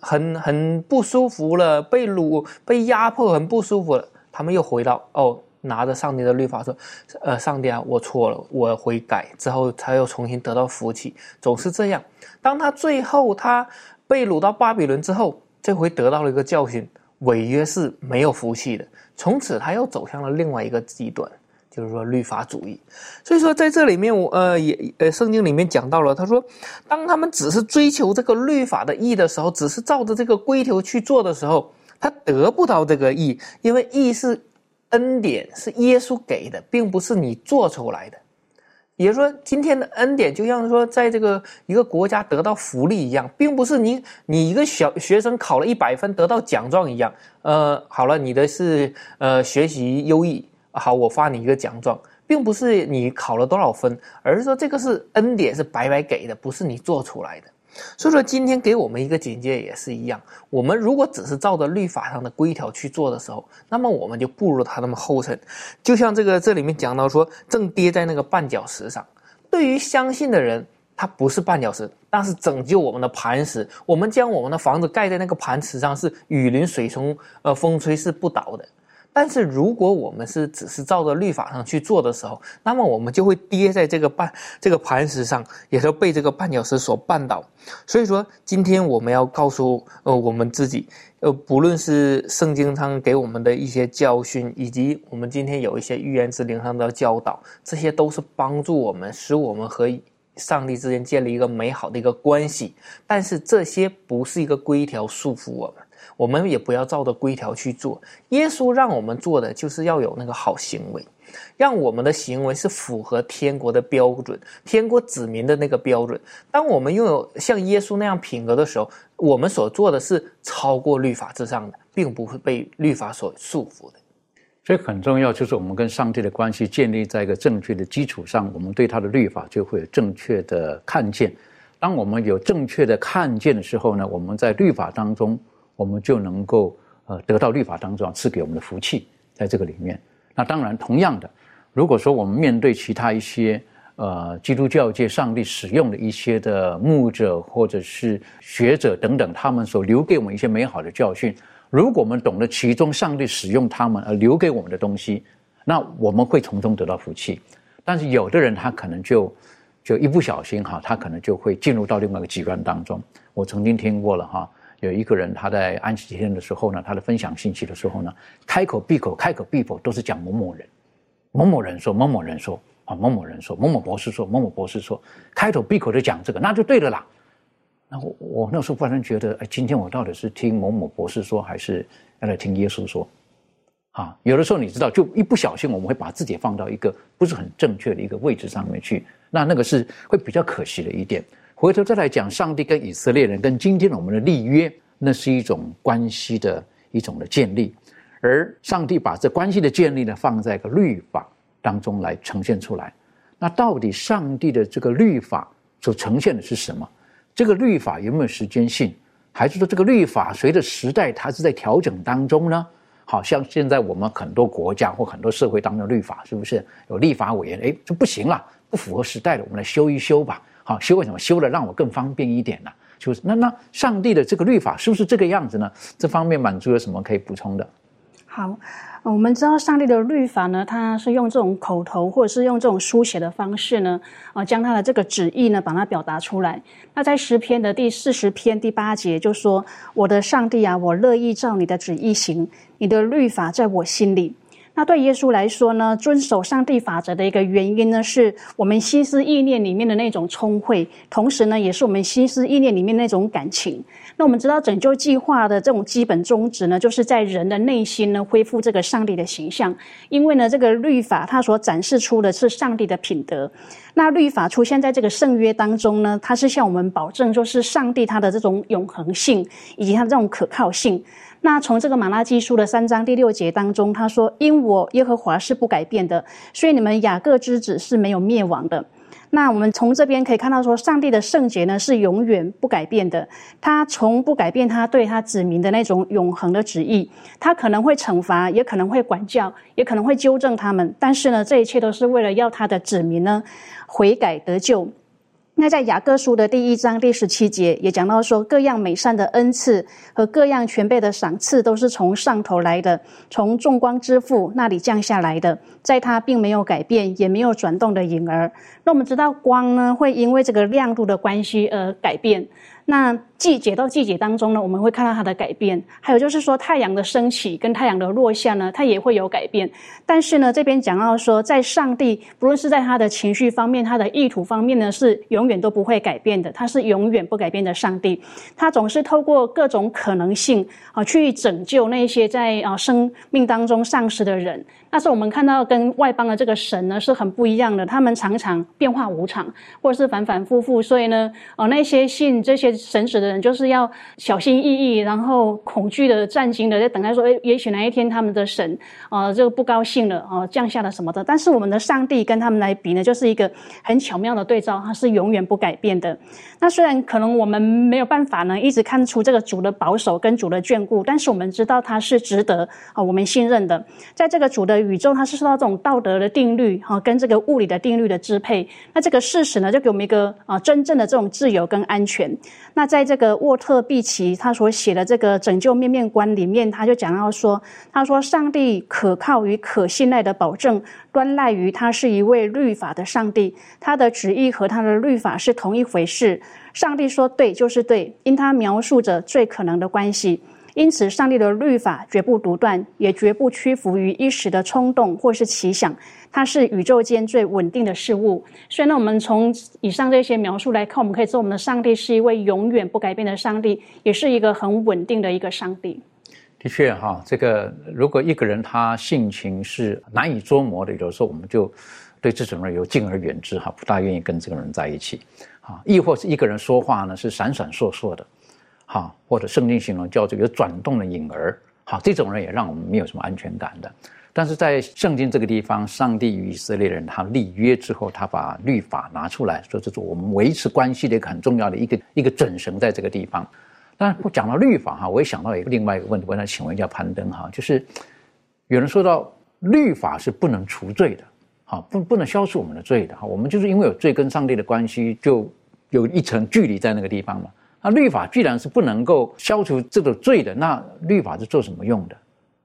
很很不舒服了，被掳、被压迫，很不舒服了，他们又回到哦，拿着上帝的律法说：“呃，上帝啊，我错了，我悔改。”之后他又重新得到福气，总是这样。当他最后他被掳到巴比伦之后，这回得到了一个教训：违约是没有福气的。从此他又走向了另外一个极端。就是说律法主义，所以说在这里面，我呃也呃圣经里面讲到了，他说，当他们只是追求这个律法的义的时候，只是照着这个规条去做的时候，他得不到这个义，因为义是恩典，是耶稣给的，并不是你做出来的。也就是说，今天的恩典就像说，在这个一个国家得到福利一样，并不是你你一个小学生考了一百分得到奖状一样。呃，好了，你的是呃学习优异。好，我发你一个奖状，并不是你考了多少分，而是说这个是恩典，是白白给的，不是你做出来的。所以说，今天给我们一个警戒也是一样。我们如果只是照着律法上的规条去做的时候，那么我们就步入他那么后尘。就像这个这里面讲到说，正跌在那个绊脚石上。对于相信的人，他不是绊脚石，但是拯救我们的磐石。我们将我们的房子盖在那个磐石上，是雨淋水冲，呃，风吹是不倒的。但是，如果我们是只是照着律法上去做的时候，那么我们就会跌在这个绊这个磐石上，也是被这个绊脚石所绊倒。所以说，今天我们要告诉呃我们自己，呃，不论是圣经上给我们的一些教训，以及我们今天有一些预言之灵上的教导，这些都是帮助我们，使我们和上帝之间建立一个美好的一个关系。但是这些不是一个规条束缚我们。我们也不要照着规条去做。耶稣让我们做的就是要有那个好行为，让我们的行为是符合天国的标准，天国子民的那个标准。当我们拥有像耶稣那样品格的时候，我们所做的是超过律法之上的，并不会被律法所束缚的。所以很重要，就是我们跟上帝的关系建立在一个正确的基础上，我们对他的律法就会有正确的看见。当我们有正确的看见的时候呢，我们在律法当中。我们就能够呃得到律法当中赐给我们的福气，在这个里面。那当然，同样的，如果说我们面对其他一些呃基督教界上帝使用的一些的牧者或者是学者等等，他们所留给我们一些美好的教训，如果我们懂得其中上帝使用他们而留给我们的东西，那我们会从中得到福气。但是有的人他可能就就一不小心哈，他可能就会进入到另外一个极端当中。我曾经听过了哈。有一个人，他在安息天的时候呢，他的分享信息的时候呢，开口闭口，开口闭口都是讲某某人，某某人说，某某人说，啊，某某人说，某某博士说，某某博士说，开口闭口的讲这个，那就对了啦。那我我那时候忽然觉得，哎，今天我到底是听某某博士说，还是要来听耶稣说？啊，有的时候你知道，就一不小心，我们会把自己放到一个不是很正确的一个位置上面去，那那个是会比较可惜的一点。回头再来讲，上帝跟以色列人跟今天我们的立约，那是一种关系的一种的建立，而上帝把这关系的建立呢，放在一个律法当中来呈现出来。那到底上帝的这个律法所呈现的是什么？这个律法有没有时间性？还是说这个律法随着时代它是在调整当中呢？好像现在我们很多国家或很多社会当中的律法是不是有立法委员？哎，这不行了，不符合时代了，我们来修一修吧。好修为什么修了让我更方便一点呢？就是那那上帝的这个律法是不是这个样子呢？这方面满足有什么可以补充的？好，我们知道上帝的律法呢，它是用这种口头或者是用这种书写的方式呢，啊，将他的这个旨意呢，把它表达出来。那在诗篇的第四十篇第八节就说：“我的上帝啊，我乐意照你的旨意行，你的律法在我心里。”那对耶稣来说呢，遵守上帝法则的一个原因呢，是我们心思意念里面的那种聪慧，同时呢，也是我们心思意念里面那种感情。那我们知道拯救计划的这种基本宗旨呢，就是在人的内心呢恢复这个上帝的形象。因为呢，这个律法它所展示出的是上帝的品德。那律法出现在这个圣约当中呢，它是向我们保证，就是上帝他的这种永恒性以及他的这种可靠性。那从这个马拉基书的三章第六节当中，他说：“因我耶和华是不改变的，所以你们雅各之子是没有灭亡的。”那我们从这边可以看到，说上帝的圣洁呢是永远不改变的，他从不改变他对他子民的那种永恒的旨意。他可能会惩罚，也可能会管教，也可能会纠正他们，但是呢，这一切都是为了要他的子民呢悔改得救。那在雅各书的第一章第十七节也讲到说，各样美善的恩赐和各样全备的赏赐都是从上头来的，从众光之父那里降下来的，在他并没有改变，也没有转动的影儿。那我们知道光呢，会因为这个亮度的关系而改变。那季节到季节当中呢，我们会看到它的改变。还有就是说，太阳的升起跟太阳的落下呢，它也会有改变。但是呢，这边讲到说，在上帝，不论是在他的情绪方面、他的意图方面呢，是永远都不会改变的。他是永远不改变的上帝，他总是透过各种可能性啊，去拯救那些在啊生命当中丧失的人。但是我们看到跟外邦的这个神呢是很不一样的，他们常常变化无常，或者是反反复复。所以呢，哦，那些信这些神使的人，就是要小心翼翼，然后恐惧的、战惊的，在等待说，哎，也许哪一天他们的神啊，这个不高兴了啊，降下了什么的。但是我们的上帝跟他们来比呢，就是一个很巧妙的对照，他是永远不改变的。那虽然可能我们没有办法呢，一直看出这个主的保守跟主的眷顾，但是我们知道他是值得啊，我们信任的，在这个主的。宇宙它是受到这种道德的定律哈，跟这个物理的定律的支配。那这个事实呢，就给我们一个啊真正的这种自由跟安全。那在这个沃特毕奇他所写的这个拯救面面观里面，他就讲到说，他说上帝可靠与可信赖的保证，端赖于他是一位律法的上帝，他的旨意和他的律法是同一回事。上帝说对就是对，因他描述着最可能的关系。因此，上帝的律法绝不独断，也绝不屈服于一时的冲动或是奇想。它是宇宙间最稳定的事物。所以呢，我们从以上这些描述来看，我们可以说，我们的上帝是一位永远不改变的上帝，也是一个很稳定的一个上帝。的确，哈，这个如果一个人他性情是难以捉摸的，有时候我们就对这种人有敬而远之，哈，不大愿意跟这个人在一起。啊，亦或是一个人说话呢，是闪闪烁烁的。哈，或者圣经形容叫做有转动的影儿，好，这种人也让我们没有什么安全感的。但是在圣经这个地方，上帝与以色列人他立约之后，他把律法拿出来说，这是我们维持关系的一个很重要的一个一个准绳，在这个地方。当然，讲到律法哈，我也想到一个另外一个问题，我想请问一下攀登哈，就是有人说到律法是不能除罪的，好，不不能消除我们的罪的哈，我们就是因为有罪跟上帝的关系，就有一层距离在那个地方嘛。那律法既然是不能够消除这个罪的，那律法是做什么用的？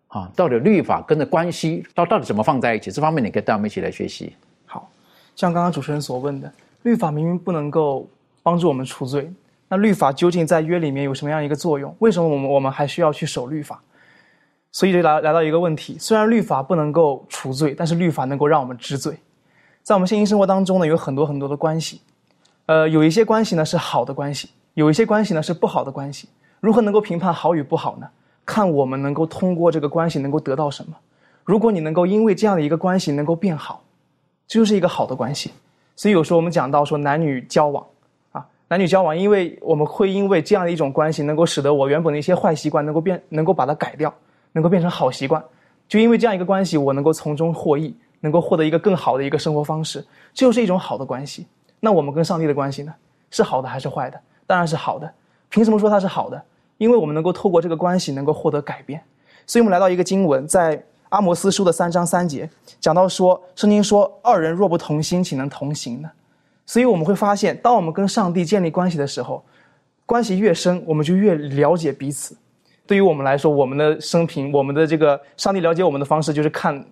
啊，到底律法跟着关系到到底怎么放在一起？这方面你可以带我们一起来学习。好，像刚刚主持人所问的，律法明明不能够帮助我们除罪，那律法究竟在约里面有什么样一个作用？为什么我们我们还需要去守律法？所以就来来到一个问题：虽然律法不能够除罪，但是律法能够让我们知罪。在我们现今生活当中呢，有很多很多的关系，呃，有一些关系呢是好的关系。有一些关系呢是不好的关系，如何能够评判好与不好呢？看我们能够通过这个关系能够得到什么。如果你能够因为这样的一个关系能够变好，这就是一个好的关系。所以有时候我们讲到说男女交往，啊，男女交往，因为我们会因为这样的一种关系能够使得我原本的一些坏习惯能够变，能够把它改掉，能够变成好习惯。就因为这样一个关系，我能够从中获益，能够获得一个更好的一个生活方式，这就是一种好的关系。那我们跟上帝的关系呢，是好的还是坏的？当然是好的，凭什么说它是好的？因为我们能够透过这个关系能够获得改变，所以我们来到一个经文，在阿摩斯书的三章三节讲到说，圣经说二人若不同心，岂能同行呢？所以我们会发现，当我们跟上帝建立关系的时候，关系越深，我们就越了解彼此。对于我们来说，我们的生平，我们的这个上帝了解我们的方式，就是看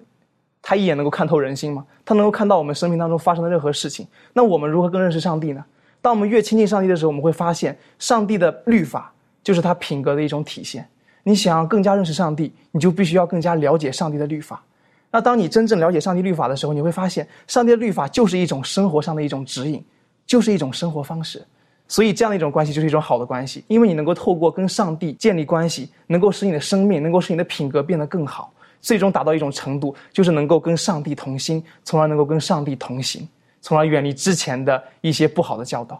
他一眼能够看透人心嘛，他能够看到我们生命当中发生的任何事情。那我们如何更认识上帝呢？当我们越亲近上帝的时候，我们会发现，上帝的律法就是他品格的一种体现。你想要更加认识上帝，你就必须要更加了解上帝的律法。那当你真正了解上帝律法的时候，你会发现，上帝的律法就是一种生活上的一种指引，就是一种生活方式。所以，这样的一种关系就是一种好的关系，因为你能够透过跟上帝建立关系，能够使你的生命，能够使你的品格变得更好，最终达到一种程度，就是能够跟上帝同心，从而能够跟上帝同行。从而远离之前的一些不好的教导，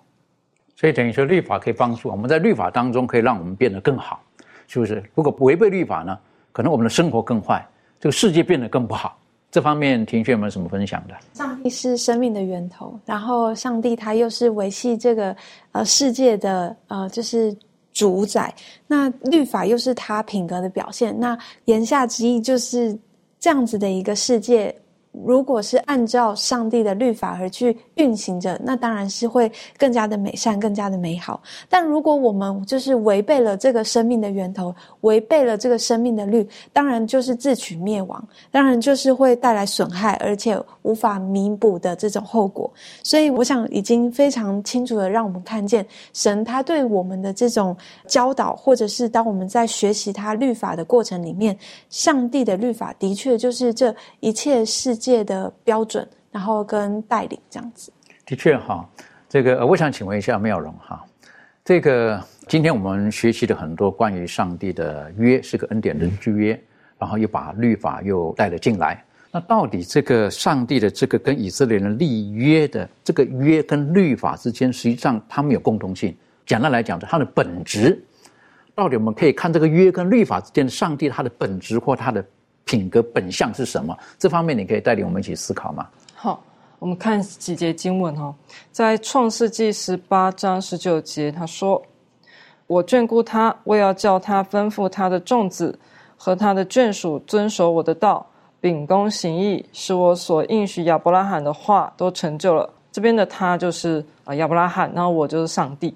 所以等于说律法可以帮助我们在律法当中可以让我们变得更好，是不是？如果违背律法呢，可能我们的生活更坏，这个世界变得更不好。这方面庭轩有没有什么分享的？上帝是生命的源头，然后上帝他又是维系这个呃世界的呃就是主宰，那律法又是他品格的表现。那言下之意就是这样子的一个世界。如果是按照上帝的律法而去运行着，那当然是会更加的美善，更加的美好。但如果我们就是违背了这个生命的源头，违背了这个生命的律，当然就是自取灭亡，当然就是会带来损害，而且无法弥补的这种后果。所以，我想已经非常清楚的让我们看见，神他对我们的这种教导，或者是当我们在学习他律法的过程里面，上帝的律法的确就是这一切事。界的标准，然后跟带领这样子，的确哈，这个我想请问一下妙容哈，这个今天我们学习了很多关于上帝的约是个恩典人之约，然后又把律法又带了进来，那到底这个上帝的这个跟以色列人立约的这个约跟律法之间，实际上他们有共同性。简单来讲，它的本质到底我们可以看这个约跟律法之间的上帝它的本质或它的。品格本相是什么？这方面你可以带领我们一起思考吗？好，我们看几节经文哈，在创世纪十八章十九节，他说：“我眷顾他，我要叫他吩咐他的众子和他的眷属遵守我的道，秉公行义，使我所应许亚伯拉罕的话都成就了。”这边的他就是啊亚伯拉罕，然后我就是上帝。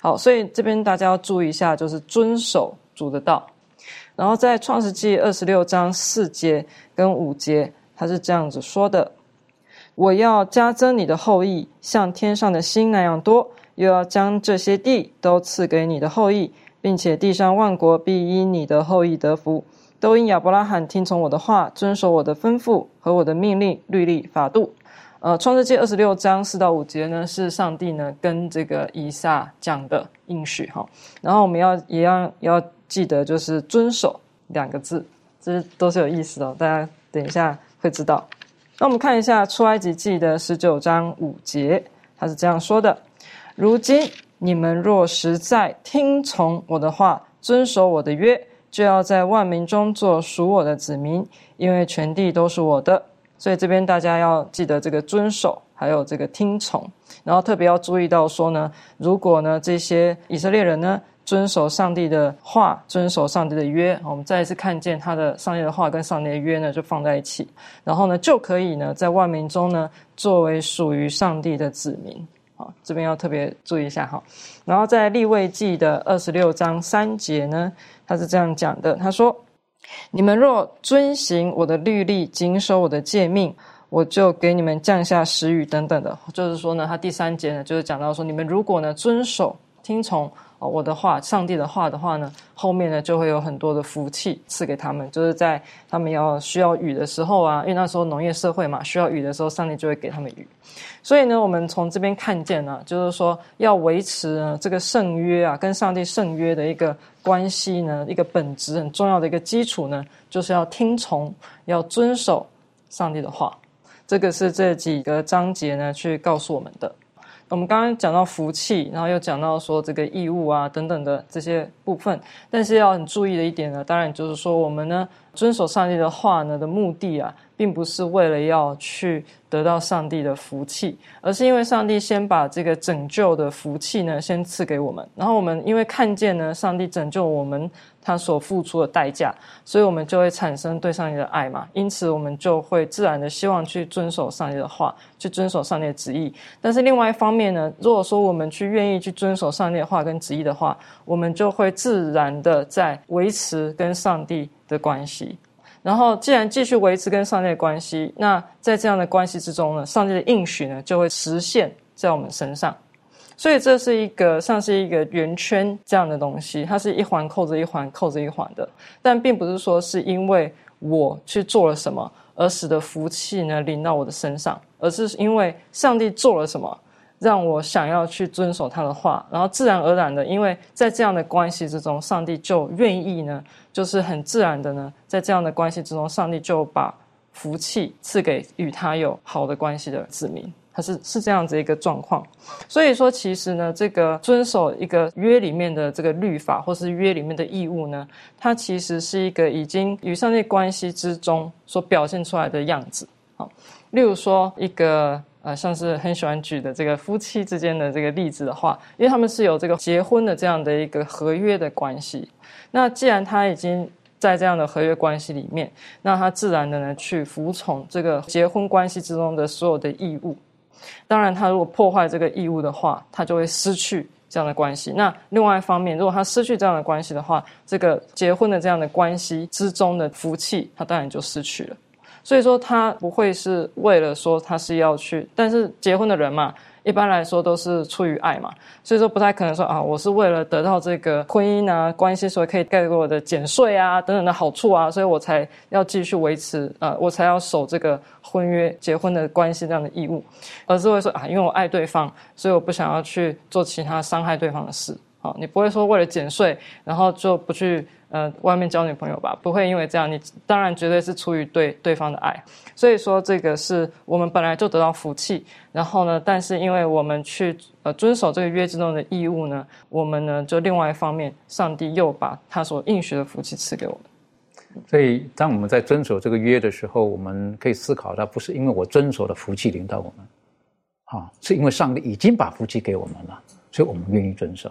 好，所以这边大家要注意一下，就是遵守主的道。然后在创世纪二十六章四节跟五节，他是这样子说的：“我要加增你的后裔，像天上的星那样多；又要将这些地都赐给你的后裔，并且地上万国必因你的后裔得福。都因亚伯拉罕听从我的话，遵守我的吩咐和我的命令、律例、法度。”呃，创世纪二十六章四到五节呢，是上帝呢跟这个以撒讲的应许哈。然后我们要也要要。记得就是遵守两个字，这都是有意思的，大家等一下会知道。那我们看一下出埃及记的十九章五节，他是这样说的：如今你们若实在听从我的话，遵守我的约，就要在万民中做属我的子民，因为全地都是我的。所以这边大家要记得这个遵守，还有这个听从，然后特别要注意到说呢，如果呢这些以色列人呢。遵守上帝的话，遵守上帝的约，我们再一次看见他的上帝的话跟上帝的约呢，就放在一起，然后呢，就可以呢，在万民中呢，作为属于上帝的子民。好，这边要特别注意一下哈。然后在立位记的二十六章三节呢，他是这样讲的：他说，你们若遵行我的律例，谨守我的诫命，我就给你们降下时雨等等的。就是说呢，他第三节呢，就是讲到说，你们如果呢，遵守听从。我的话，上帝的话的话呢，后面呢就会有很多的福气赐给他们，就是在他们要需要雨的时候啊，因为那时候农业社会嘛，需要雨的时候，上帝就会给他们雨。所以呢，我们从这边看见呢，就是说要维持呢这个圣约啊，跟上帝圣约的一个关系呢，一个本质很重要的一个基础呢，就是要听从，要遵守上帝的话。这个是这几个章节呢去告诉我们的。我们刚刚讲到福气，然后又讲到说这个义务啊等等的这些部分，但是要很注意的一点呢，当然就是说我们呢遵守上帝的话呢的目的啊，并不是为了要去得到上帝的福气，而是因为上帝先把这个拯救的福气呢先赐给我们，然后我们因为看见呢上帝拯救我们。他所付出的代价，所以我们就会产生对上帝的爱嘛，因此我们就会自然的希望去遵守上帝的话，去遵守上帝的旨意。但是另外一方面呢，如果说我们去愿意去遵守上帝的话跟旨意的话，我们就会自然的在维持跟上帝的关系。然后既然继续维持跟上帝的关系，那在这样的关系之中呢，上帝的应许呢就会实现在我们身上。所以这是一个像是一个圆圈这样的东西，它是一环扣着一环，扣着一环的。但并不是说是因为我去做了什么而使得福气呢临到我的身上，而是因为上帝做了什么，让我想要去遵守他的话，然后自然而然的，因为在这样的关系之中，上帝就愿意呢，就是很自然的呢，在这样的关系之中，上帝就把福气赐给与他有好的关系的子民。它是是这样子一个状况。所以说，其实呢，这个遵守一个约里面的这个律法，或是约里面的义务呢，它其实是一个已经与上帝关系之中所表现出来的样子。好，例如说一个。呃，像是很喜欢举的这个夫妻之间的这个例子的话，因为他们是有这个结婚的这样的一个合约的关系。那既然他已经在这样的合约关系里面，那他自然的呢去服从这个结婚关系之中的所有的义务。当然，他如果破坏这个义务的话，他就会失去这样的关系。那另外一方面，如果他失去这样的关系的话，这个结婚的这样的关系之中的福气，他当然就失去了。所以说，他不会是为了说他是要去，但是结婚的人嘛，一般来说都是出于爱嘛，所以说不太可能说啊，我是为了得到这个婚姻啊关系，所以可以盖给我的减税啊等等的好处啊，所以我才要继续维持啊，我才要守这个婚约结婚的关系这样的义务，而是会说啊，因为我爱对方，所以我不想要去做其他伤害对方的事。好，你不会说为了减税，然后就不去。呃，外面交女朋友吧，不会因为这样，你当然绝对是出于对对方的爱，所以说这个是我们本来就得到福气，然后呢，但是因为我们去呃遵守这个约之中的义务呢，我们呢就另外一方面，上帝又把他所应许的福气赐给我们。所以当我们在遵守这个约的时候，我们可以思考到，不是因为我遵守的福气领到我们，啊，是因为上帝已经把福气给我们了，所以我们愿意遵守。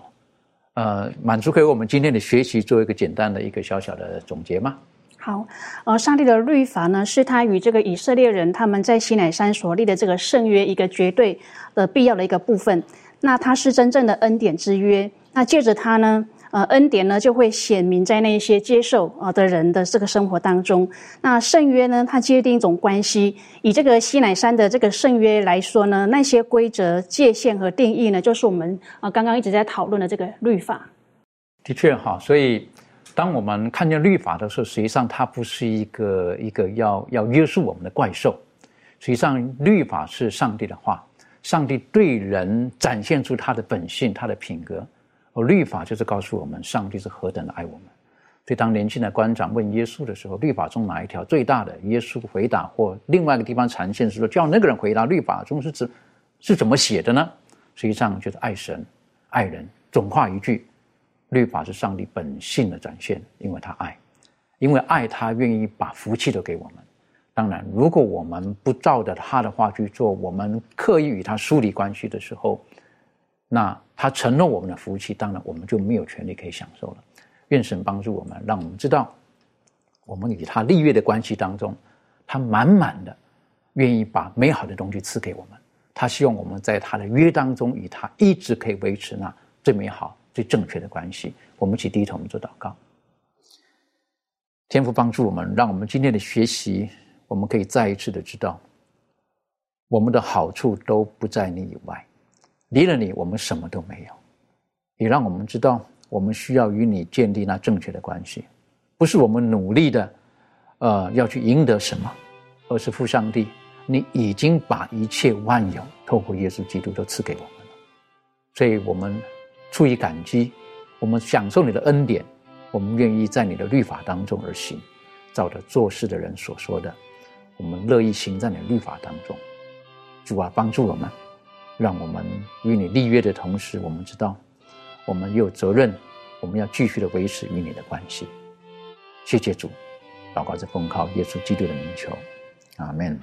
呃，满足给我们今天的学习做一个简单的一个小小的总结吗？好，呃，上帝的律法呢，是他与这个以色列人他们在西乃山所立的这个圣约一个绝对的必要的一个部分。那它是真正的恩典之约。那借着它呢？呃，恩典呢就会显明在那些接受啊的人的这个生活当中。那圣约呢，它界定一种关系。以这个西乃山的这个圣约来说呢，那些规则、界限和定义呢，就是我们啊刚刚一直在讨论的这个律法。的确哈，所以当我们看见律法的时候，实际上它不是一个一个要要约束我们的怪兽。实际上，律法是上帝的话，上帝对人展现出他的本性、他的品格。而律法就是告诉我们，上帝是何等的爱我们。所以，当年轻的官长问耶稣的时候，律法中哪一条最大的？耶稣回答，或另外一个地方呈现是说，叫那个人回答，律法中是指是怎么写的呢？实际上就是爱神、爱人。总话一句，律法是上帝本性的展现，因为他爱，因为爱他，愿意把福气都给我们。当然，如果我们不照着他的话去做，我们刻意与他疏离关系的时候，那他承诺我们的福气，当然我们就没有权利可以享受了。愿神帮助我们，让我们知道，我们与他立约的关系当中，他满满的愿意把美好的东西赐给我们。他希望我们在他的约当中，与他一直可以维持那最美好、最正确的关系。我们一起低头，我们做祷告。天父帮助我们，让我们今天的学习，我们可以再一次的知道，我们的好处都不在你以外。离了你，我们什么都没有。也让我们知道，我们需要与你建立那正确的关系，不是我们努力的，呃，要去赢得什么，而是父上帝，你已经把一切万有透过耶稣基督都赐给我们了。所以我们出于感激，我们享受你的恩典，我们愿意在你的律法当中而行，照着做事的人所说的，我们乐意行在你的律法当中。主啊，帮助我们。让我们与你立约的同时，我们知道，我们有责任，我们要继续的维持与你的关系。谢谢主，祷告是奉靠耶稣基督的名求，阿门。